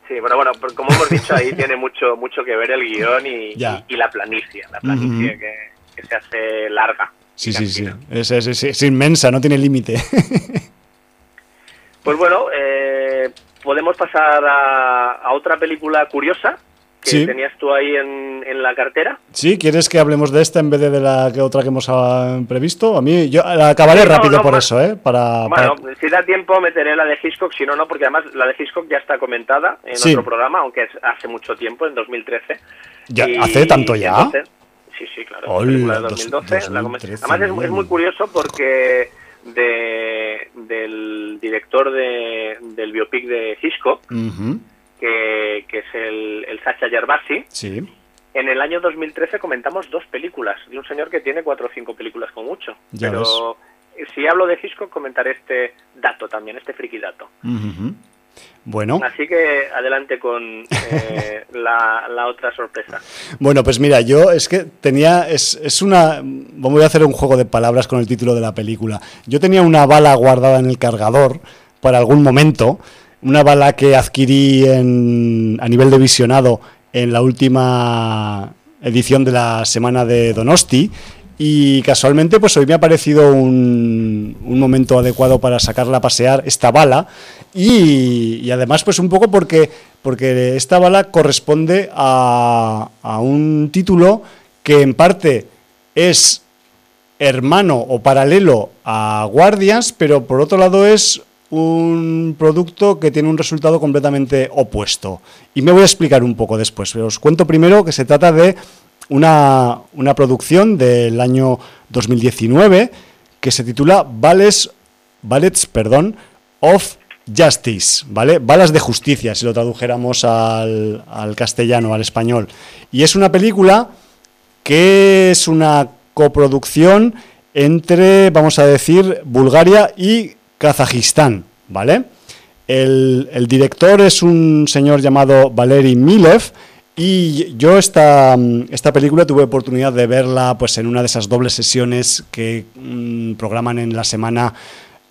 Sí, pero bueno, como hemos dicho, ahí tiene mucho mucho que ver el guion y, y, la planicia, la planicia que, se hace larga. Sí, sí, sí. Es, es, inmensa, no tiene límite. pues bueno, eh, podemos pasar a, a otra película curiosa que tenías tú ahí en, en, la cartera. Sí, ¿quieres que hablemos de esta en vez de la que otra que hemos ah, previsto? A mí, yo la acabaré rápido por eso, ¿eh? Para, bueno, si da tiempo meteré la de Hitchcock, si no, no, porque además la de Hitchcock ya está comentada en otro programa, aunque es hace mucho tiempo, en 2013. ¿Ya? ¿Hace tanto ya? sí, sí, claro. Hola, 2012. además es, muy curioso porque de, del director de, del biopic de Hitchcock, que, es el, el Sacha Gervasi. Sí. En el año 2013 comentamos dos películas de un señor que tiene cuatro o cinco películas con mucho. pero si hablo de Hitchcock comentaré este dato también, este friki dato. Bueno. Así que adelante con eh, la, otra sorpresa. Bueno, pues mira, yo es que tenía, es, es una, voy a hacer un juego de palabras con el título de la película. Yo tenía una bala guardada en el cargador para algún momento una bala que adquirí en, a nivel de visionado en la última edición de la semana de Donosti y casualmente pues hoy me ha parecido un, un momento adecuado para sacarla a pasear esta bala y, además pues un poco porque, porque esta bala corresponde a, a un título que en parte es hermano o paralelo a Guardians, pero por otro lado es un producto que tiene un resultado completamente opuesto. Y me voy a explicar un poco después. Os cuento primero que se trata de una, producción del año 2019 que se titula Ballets, Ballets perdón, of Justice, ¿vale? Balas de justicia, si lo tradujéramos al, al castellano, al español. Y es una película que es una coproducción entre, vamos a decir, Bulgaria y Kazajistán, ¿vale? El, director es un señor llamado Valery Milev y yo esta, esta, película tuve oportunidad de verla pues en una de esas dobles sesiones que mm, programan en la semana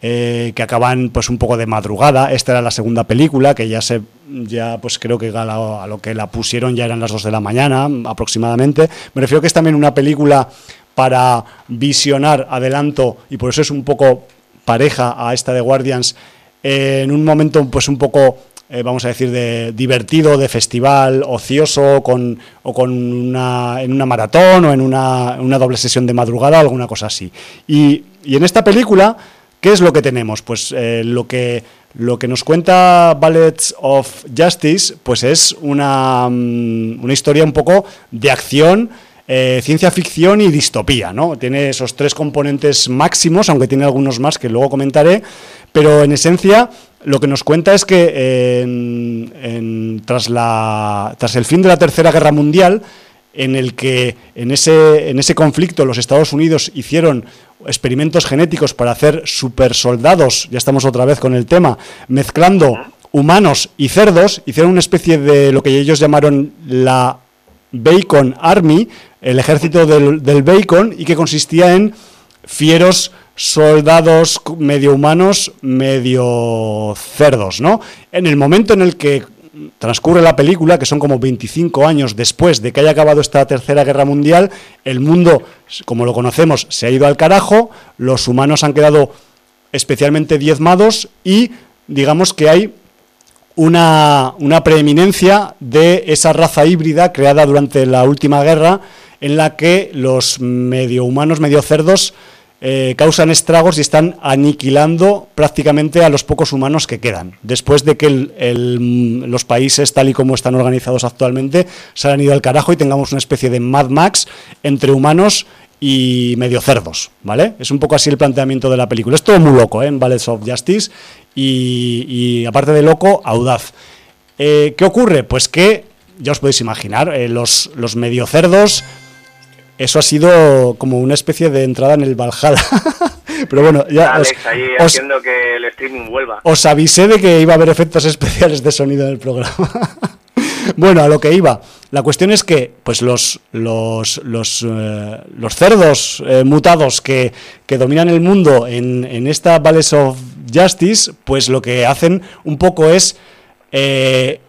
eh, que acaban pues un poco de madrugada. Esta era la segunda película que ya se ya pues creo que a, a lo que la pusieron ya eran las dos de la mañana aproximadamente. Me refiero que es también una película para visionar adelanto y por eso es un poco pareja a esta de Guardians en un momento pues un poco eh, vamos a decir de divertido de festival ocioso con, o con una, en una maratón o en una, una doble sesión de madrugada alguna cosa así. Y, y, en esta película qué es lo que tenemos pues eh, lo que lo que nos cuenta Ballets of Justice pues es una, mm, una historia un poco de acción eh, ciencia ficción y distopía, ¿no? Tiene esos tres componentes máximos, aunque tiene algunos más que luego comentaré, pero en esencia lo que nos cuenta es que tras, el fin de la Tercera Guerra Mundial, en el que en ese, en ese conflicto los Estados Unidos hicieron experimentos genéticos para hacer supersoldados, ya estamos otra vez con el tema, mezclando humanos y cerdos, hicieron una especie de lo que ellos llamaron la Bacon Army, el ejército del, bacon, y que consistía en fieros soldados medio humanos, medio cerdos, ¿no? En el momento en el que transcurre la película, que son como 25 años después de que haya acabado esta tercera guerra mundial, el mundo, como lo conocemos, se ha ido al carajo, los humanos han quedado especialmente diezmados y digamos que hay una, una preeminencia de esa raza híbrida creada durante la última guerra en la que los medio humanos, medio cerdos eh, causan estragos y están aniquilando prácticamente a los pocos humanos que quedan. Después de que los países, tal y como están organizados actualmente, se han ido al carajo y tengamos una especie de Mad Max entre humanos y medio cerdos, ¿vale? Es un poco así el planteamiento de la película. Es todo muy loco, ¿eh? En Ballets of Justice y, aparte de loco, audaz. Eh, ¿Qué ocurre? Pues que, ya os podéis imaginar, eh, los, los medio cerdos eso ha sido como una especie de entrada en el Valhalla. Pero bueno, ya Alex, os, ahí haciendo que el streaming vuelva. Os avisé de que iba a haber efectos especiales de sonido en el programa. bueno, a lo que iba. La cuestión es que, pues los los, los, eh, cerdos eh, mutados que, que, dominan el mundo en, en esta Valles of Justice, pues lo que hacen un poco es eh,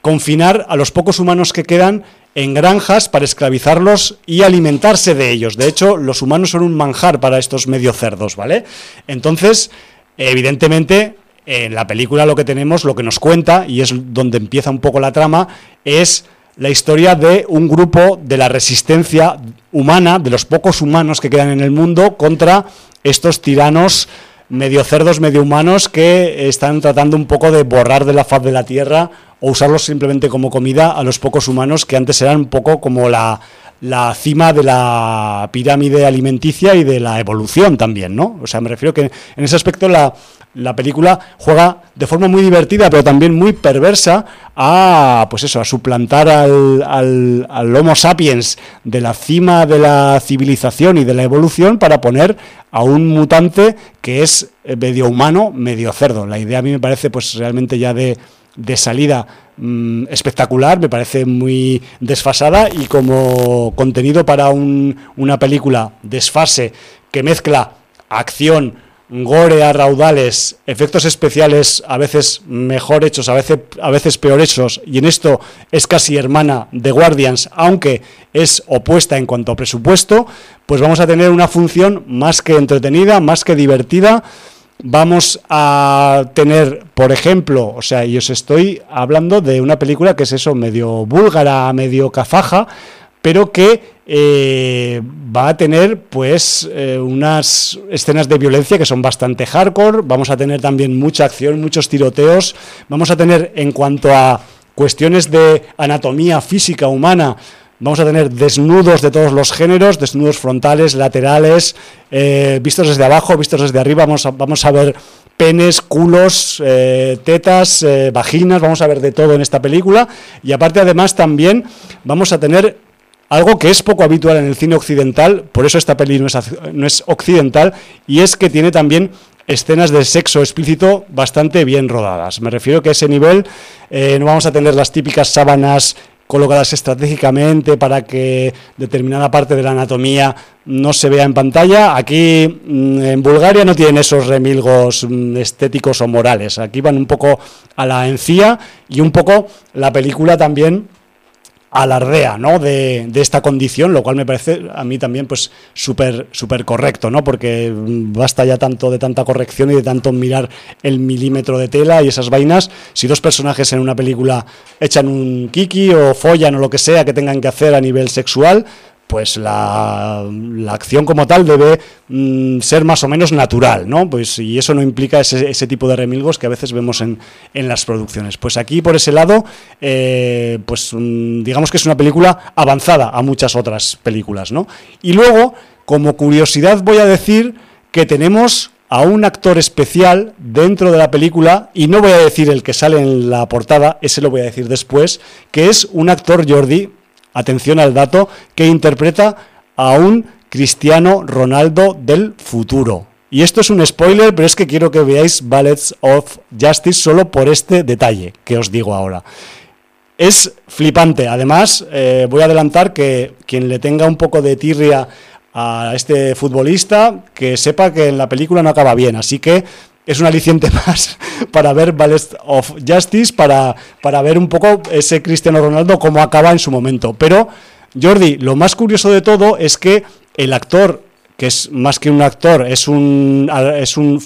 confinar a los pocos humanos que quedan en granjas para esclavizarlos y alimentarse de ellos. De hecho, los humanos son un manjar para estos medio cerdos, ¿vale? Entonces, evidentemente, en la película lo que tenemos, lo que nos cuenta, y es donde empieza un poco la trama, es la historia de un grupo de la resistencia humana, de los pocos humanos que quedan en el mundo, contra estos tiranos medio cerdos, medio humanos que están tratando un poco de borrar de la faz de la tierra o usarlos simplemente como comida a los pocos humanos que antes eran un poco como la, la cima de la pirámide alimenticia y de la evolución también, ¿no? O sea, me refiero que en ese aspecto la, la película juega de forma muy divertida, pero también muy perversa, a pues eso, a suplantar al, al, al, Homo sapiens de la cima de la civilización y de la evolución para poner a un mutante que es medio humano, medio cerdo. La idea a mí me parece pues realmente ya de de salida mm, espectacular, me parece muy desfasada y como contenido para una película desfase que mezcla acción, gore a raudales, efectos especiales a veces mejor hechos, a veces, a veces peor hechos, y en esto es casi hermana de Guardians, aunque es opuesta en cuanto a presupuesto, pues vamos a tener una función más que entretenida, más que divertida, vamos a tener, por ejemplo, o sea, y os estoy hablando de una película que es eso, medio búlgara, medio cafaja, pero que eh, va a tener pues eh, unas escenas de violencia que son bastante hardcore, vamos a tener también mucha acción, muchos tiroteos, vamos a tener en cuanto a cuestiones de anatomía física humana, Vamos a tener desnudos de todos los géneros, desnudos frontales, laterales, eh, vistos desde abajo, vistos desde arriba. Vamos a, vamos a ver penes, culos, tetas, eh, vaginas, vamos a ver de todo en esta película. Y aparte, además, también vamos a tener algo que es poco habitual en el cine occidental, por eso esta peli no es, occidental, y es que tiene también escenas de sexo explícito bastante bien rodadas. Me refiero que a ese nivel no vamos a tener las típicas sábanas colocadas estratégicamente para que determinada parte de la anatomía no se vea en pantalla. Aquí mm, en Bulgaria no tienen esos remilgos mm, estéticos o morales. Aquí van un poco a la encía y un poco la película también alardea ¿no? de, de, esta condición, lo cual me parece a mí también pues súper super correcto, ¿no? porque basta ya tanto de tanta corrección y de tanto mirar el milímetro de tela y esas vainas. Si dos personajes en una película echan un kiki o follan o lo que sea que tengan que hacer a nivel sexual, pues la, acción como tal debe mm, ser más o menos natural, ¿no? Pues y eso no implica ese, ese tipo de remilgos que a veces vemos en, en, las producciones. Pues aquí por ese lado, eh, pues mm, digamos que es una película avanzada a muchas otras películas, ¿no? Y luego, como curiosidad voy a decir que tenemos a un actor especial dentro de la película, y no voy a decir el que sale en la portada, ese lo voy a decir después, que es un actor Jordi atención al dato, que interpreta a un Cristiano Ronaldo del futuro. Y esto es un spoiler, pero es que quiero que veáis Ballets of Justice solo por este detalle que os digo ahora. Es flipante. Además, eh, voy a adelantar que quien le tenga un poco de tirria a este futbolista, que sepa que en la película no acaba bien. Así que es un aliciente más para ver Ballet of Justice, para, para ver un poco ese Cristiano Ronaldo cómo acaba en su momento. Pero, Jordi, lo más curioso de todo es que el actor, que es más que un actor, es un, es un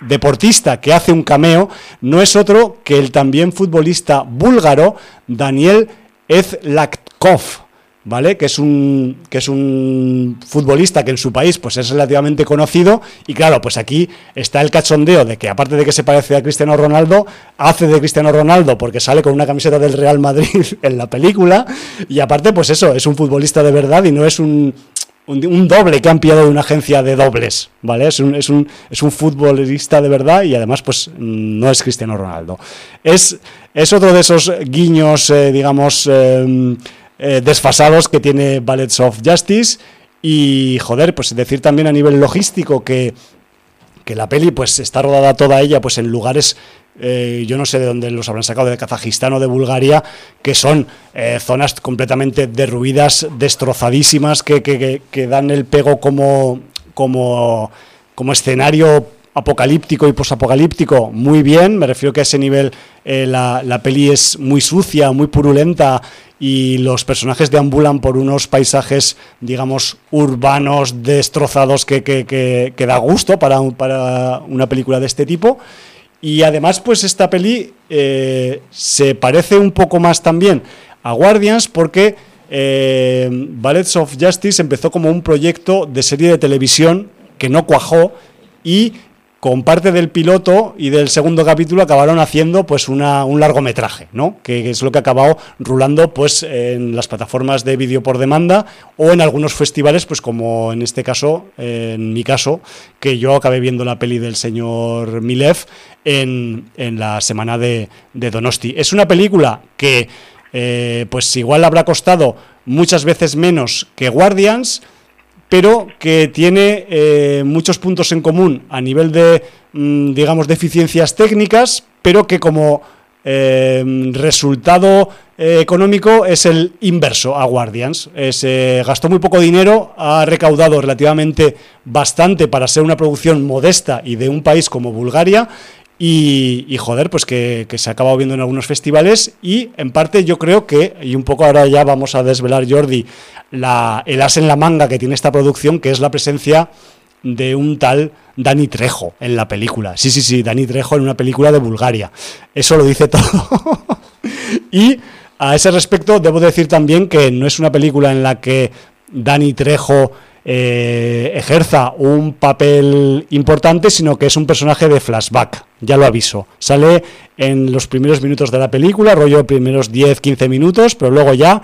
deportista que hace un cameo, no es otro que el también futbolista búlgaro Daniel Ezlatkov ¿vale? Que es un que es un futbolista que en su país pues es relativamente conocido y claro, pues aquí está el cachondeo de que aparte de que se parece a Cristiano Ronaldo, hace de Cristiano Ronaldo porque sale con una camiseta del Real Madrid en la película y aparte pues eso, es un futbolista de verdad y no es un un, doble que han pillado de una agencia de dobles, ¿vale? Es un, es un, es un futbolista de verdad y además pues no es Cristiano Ronaldo. Es, es otro de esos guiños, eh, digamos, eh, eh, desfasados que tiene Ballets of Justice. Y joder, pues decir también a nivel logístico que, que la peli pues está rodada toda ella pues en lugares eh, yo no sé de dónde los habrán sacado, de Kazajistán o de Bulgaria, que son eh, zonas completamente derruidas, destrozadísimas, que, que, dan el pego como, como, como escenario apocalíptico y posapocalíptico muy bien, me refiero que a ese nivel eh, la, la, peli es muy sucia, muy purulenta y los personajes deambulan por unos paisajes, digamos, urbanos, destrozados que, que da gusto para, para una película de este tipo. Y además, pues esta peli eh, se parece un poco más también a Guardians porque eh, Ballets of Justice empezó como un proyecto de serie de televisión que no cuajó y con parte del piloto y del segundo capítulo acabaron haciendo pues una, un largometraje, ¿no? Que es lo que ha acabado rulando pues en las plataformas de vídeo por demanda o en algunos festivales, pues como en este caso, en mi caso, que yo acabé viendo la peli del señor Milev en, la semana de, Donosti. Es una película que eh, pues igual habrá costado muchas veces menos que Guardians, pero que tiene eh, muchos puntos en común a nivel de, mm, digamos, deficiencias técnicas, pero que como eh, resultado eh, económico es el inverso a Guardians. Se gastó muy poco dinero, ha recaudado relativamente bastante para ser una producción modesta y de un país como Bulgaria y, joder, pues que, se ha acabado viendo en algunos festivales y en parte yo creo que, y un poco ahora ya vamos a desvelar Jordi, la, el as en la manga que tiene esta producción, que es la presencia de un tal Dani Trejo en la película. Sí, sí, sí, Dani Trejo en una película de Bulgaria. Eso lo dice todo. y a ese respecto debo decir también que no es una película en la que Dani Trejo eh, ejerza un papel importante, sino que es un personaje de flashback, ya lo aviso. Sale en los primeros minutos de la película, rollo primeros 10-15 minutos, pero luego ya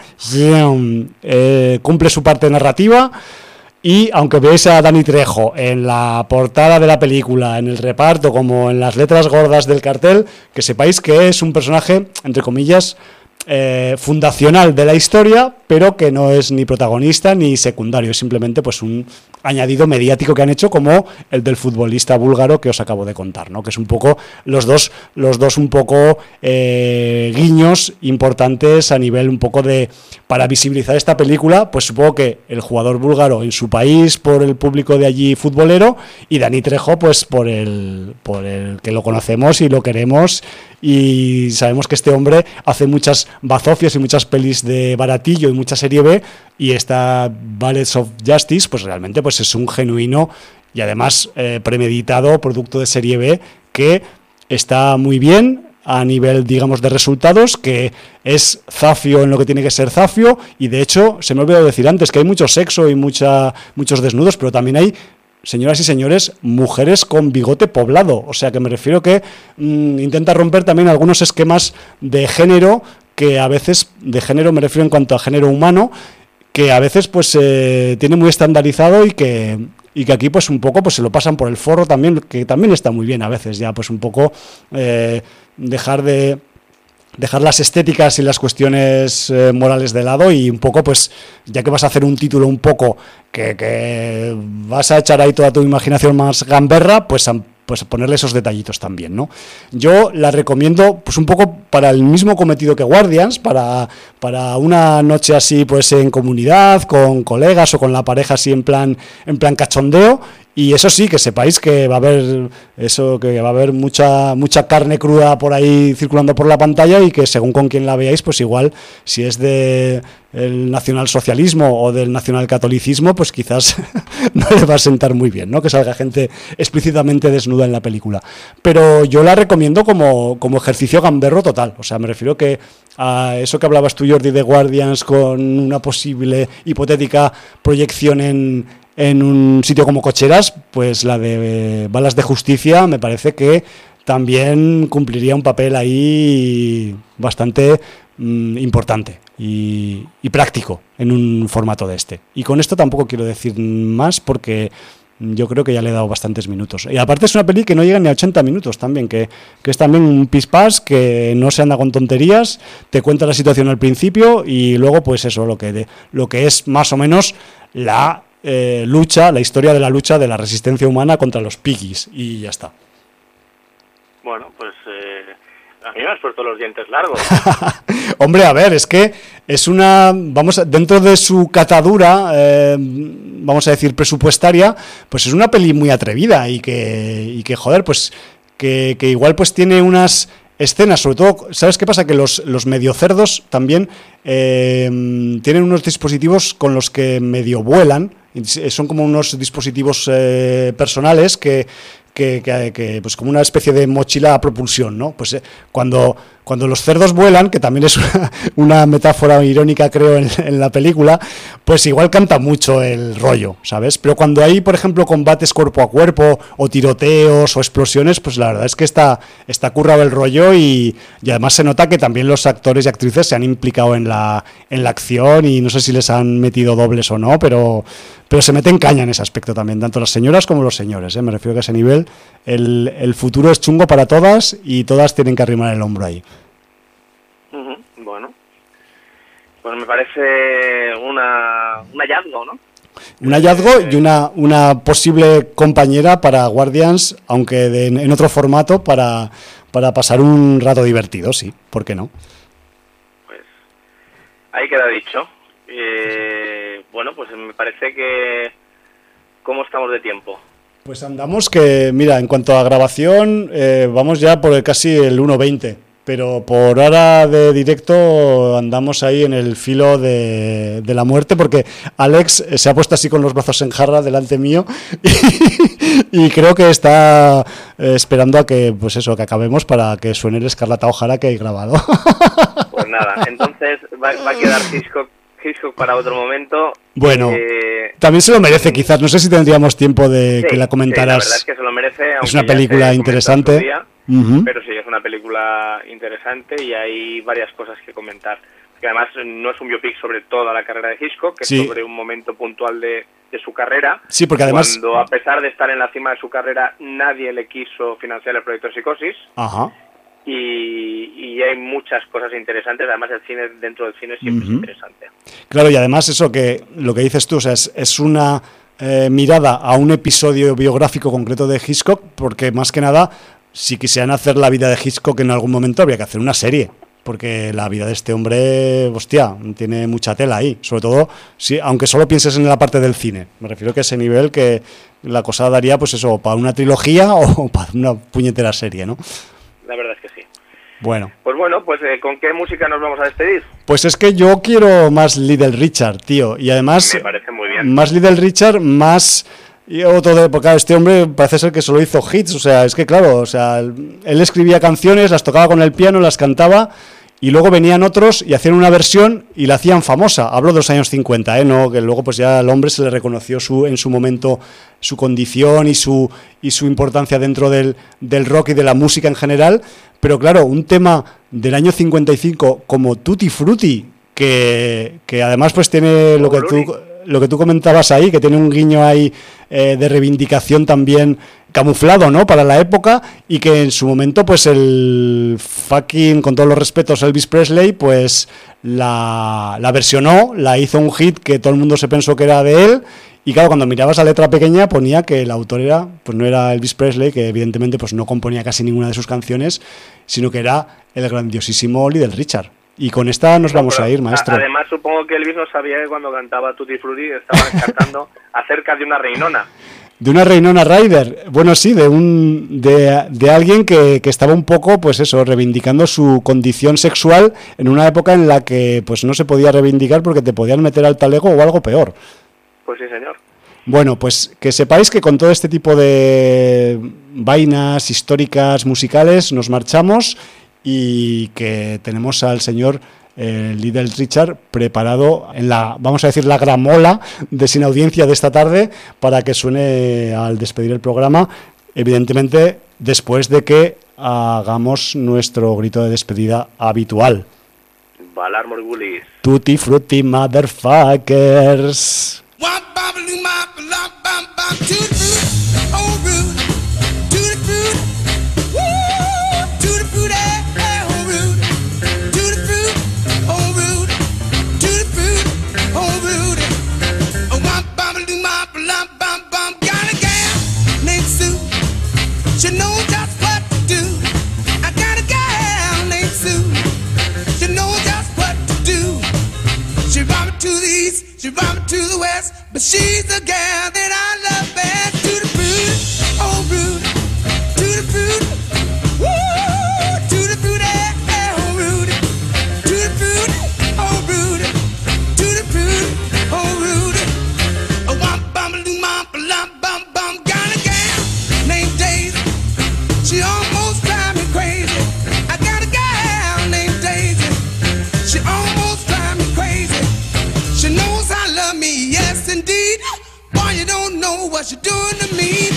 eh, cumple su parte narrativa. Y aunque veáis a Dani Trejo en la portada de la película, en el reparto, como en las letras gordas del cartel, que sepáis que es un personaje, entre comillas, eh, fundacional de la historia, pero que no es ni protagonista ni secundario, es simplemente pues un añadido mediático que han hecho como el del futbolista búlgaro que os acabo de contar, ¿no? Que es un poco los dos, los dos un poco eh, guiños importantes a nivel un poco de para visibilizar esta película, pues supongo que el jugador búlgaro en su país por el público de allí futbolero y Dani Trejo pues por el por el que lo conocemos y lo queremos y sabemos que este hombre hace muchas bazofias y muchas pelis de baratillo y mucha serie B y esta Ballets of Justice pues realmente pues es un genuino y además eh, premeditado producto de serie B que está muy bien a nivel, digamos, de resultados, que es zafio en lo que tiene que ser zafio, y de hecho, se me olvidó decir antes que hay mucho sexo y mucha, muchos desnudos, pero también hay señoras y señores, mujeres con bigote poblado. O sea que me refiero que mm, intenta romper también algunos esquemas de género que a veces, de género me refiero en cuanto a género humano, que a veces pues tiene muy estandarizado y que, y que aquí pues un poco pues se lo pasan por el forro también, que también está muy bien a veces ya pues un poco eh, dejar de dejar las estéticas y las cuestiones eh, morales de lado y un poco, pues, ya que vas a hacer un título un poco que, que vas a echar ahí toda tu imaginación más gamberra, pues pues ponerle esos detallitos también, ¿no? Yo la recomiendo pues un poco para el mismo cometido que Guardians, para, para una noche así pues en comunidad, con colegas o con la pareja así en plan, en plan cachondeo Y eso sí, que sepáis que va a haber eso, que va a haber mucha, mucha carne cruda por ahí circulando por la pantalla y que según con quien la veáis, pues igual si es de el nacionalsocialismo o del nacionalcatolicismo, pues quizás no le va a sentar muy bien, ¿no? Que salga gente explícitamente desnuda en la película. Pero yo la recomiendo como, como ejercicio gamberro total. O sea, me refiero que a eso que hablabas tú, Jordi, de Guardians, con una posible hipotética proyección en, en un sitio como Cocheras, pues la de Balas de Justicia me parece que también cumpliría un papel ahí bastante mm, importante y, práctico en un formato de este. Y con esto tampoco quiero decir más porque yo creo que ya le he dado bastantes minutos. Y aparte es una peli que no llega ni a 80 minutos también, que, es también un pispás que no se anda con tonterías, te cuenta la situación al principio y luego pues eso, lo que, lo que es más o menos la eh, lucha, la historia de la lucha de la resistencia humana contra los piggies y ya está. Bueno, pues eh, a mí me has puesto los dientes largos. Hombre, a ver, es que es una, vamos, dentro de su catadura, eh, vamos a decir presupuestaria, pues es una peli muy atrevida y que, y que joder, pues que, igual pues tiene unas escenas, sobre todo, ¿sabes qué pasa? Que los, los mediocerdos también eh, tienen unos dispositivos con los que medio vuelan, son como unos dispositivos eh, personales que, que, que, pues como una especie de mochila a propulsión, ¿no? Pues eh, cuando cuando los cerdos vuelan, que también es una, metáfora irónica creo en, la película, pues igual canta mucho el rollo, ¿sabes? Pero cuando hay, por ejemplo, combates cuerpo a cuerpo o tiroteos o explosiones, pues la verdad es que está, está currado el rollo y, además se nota que también los actores y actrices se han implicado en la, en la acción y no sé si les han metido dobles o no, pero, pero se meten caña en ese aspecto también, tanto las señoras como los señores, ¿eh? me refiero que a ese nivel el, el futuro es chungo para todas y todas tienen que arrimar el hombro ahí. Bueno, pues me parece una, un hallazgo, ¿no? Un hallazgo y una, una posible compañera para Guardians, aunque en otro formato, para, para pasar un rato divertido, sí, ¿por qué no? Pues ahí queda dicho. Eh, bueno, pues me parece que... ¿Cómo estamos de tiempo? Pues andamos que, mira, en cuanto a grabación, eh, vamos ya por el, casi el 1.20 pero por hora de directo andamos ahí en el filo de, la muerte porque Alex se ha puesto así con los brazos en jarra delante mío y, creo que está eh, esperando a que pues eso que acabemos para que suene el escarlata ojalá que hay grabado. Pues nada entonces va, a quedar Hitchcock, para otro momento bueno eh, también se lo merece quizás no sé si tendríamos tiempo de que la comentaras la verdad es que se lo merece es una película interesante pero sí, es una película interesante y hay varias cosas que comentar. Que además no es un biopic sobre toda la carrera de Hitchcock, que es sobre un momento puntual de, su carrera. Sí, porque además... Cuando, a pesar de estar en la cima de su carrera, nadie le quiso financiar el proyecto Psicosis. Ajá. Y, hay muchas cosas interesantes. Además, el cine dentro del cine siempre es interesante. Claro, y además eso que lo que dices tú, o sea, es, una eh, mirada a un episodio biográfico concreto de Hitchcock, porque más que nada si quisieran hacer la vida de Hitchcock en algún momento habría que hacer una serie, porque la vida de este hombre, hostia, tiene mucha tela ahí, sobre todo si aunque solo pienses en la parte del cine. Me refiero que ese nivel que la cosa daría pues eso, para una trilogía o para una puñetera serie, ¿no? La verdad es. Bueno. Pues bueno, pues eh, ¿con qué música nos vamos a despedir? Pues es que yo quiero más Little Richard, tío, y además Me parece muy bien. más Little Richard, más y otro de época, este hombre parece ser que solo hizo hits, o sea, es que claro, o sea, él escribía canciones, las tocaba con el piano, las cantaba y luego venían otros y hacían una versión y la hacían famosa. Hablo de los años 50, ¿eh? No, que luego pues ya al hombre se le reconoció su, en su momento su condición y su, y su importancia dentro del, del rock y de la música en general. Pero claro, un tema del año 55 como Tutti Frutti, que, que además pues tiene lo que tú lo que tú comentabas ahí, que tiene un guiño ahí eh, de reivindicación también camuflado, ¿no? Para la época y que en su momento, pues el fucking, con todos los respetos, Elvis Presley, pues la, la versionó, la hizo un hit que todo el mundo se pensó que era de él y claro, cuando mirabas la letra pequeña ponía que el autor era, pues no era Elvis Presley, que evidentemente pues no componía casi ninguna de sus canciones, sino que era el grandiosísimo Little Richard. Y con esta nos vamos a ir, maestro. Además, supongo que Elvis no sabía que cuando cantaba Tutti Frutti estaba cantando acerca de una reinona. De una Reinona Rider. Bueno, sí, de un de, de alguien que, que, estaba un poco, pues eso, reivindicando su condición sexual en una época en la que pues no se podía reivindicar porque te podían meter al talego o algo peor. Pues sí, señor. Bueno, pues que sepáis que con todo este tipo de vainas históricas, musicales, nos marchamos y que tenemos al señor eh, Little Richard preparado en la, vamos a decir, la gramola de sin audiencia de esta tarde para que suene al despedir el programa, evidentemente después de que hagamos nuestro grito de despedida habitual. Valar Morgulis. Tutti frutti motherfuckers. She knows just what to do. I got a named Sue. She knows just what to do. She brought me to the east, she to the west, but she's the gal that I love best. What you're doing to me.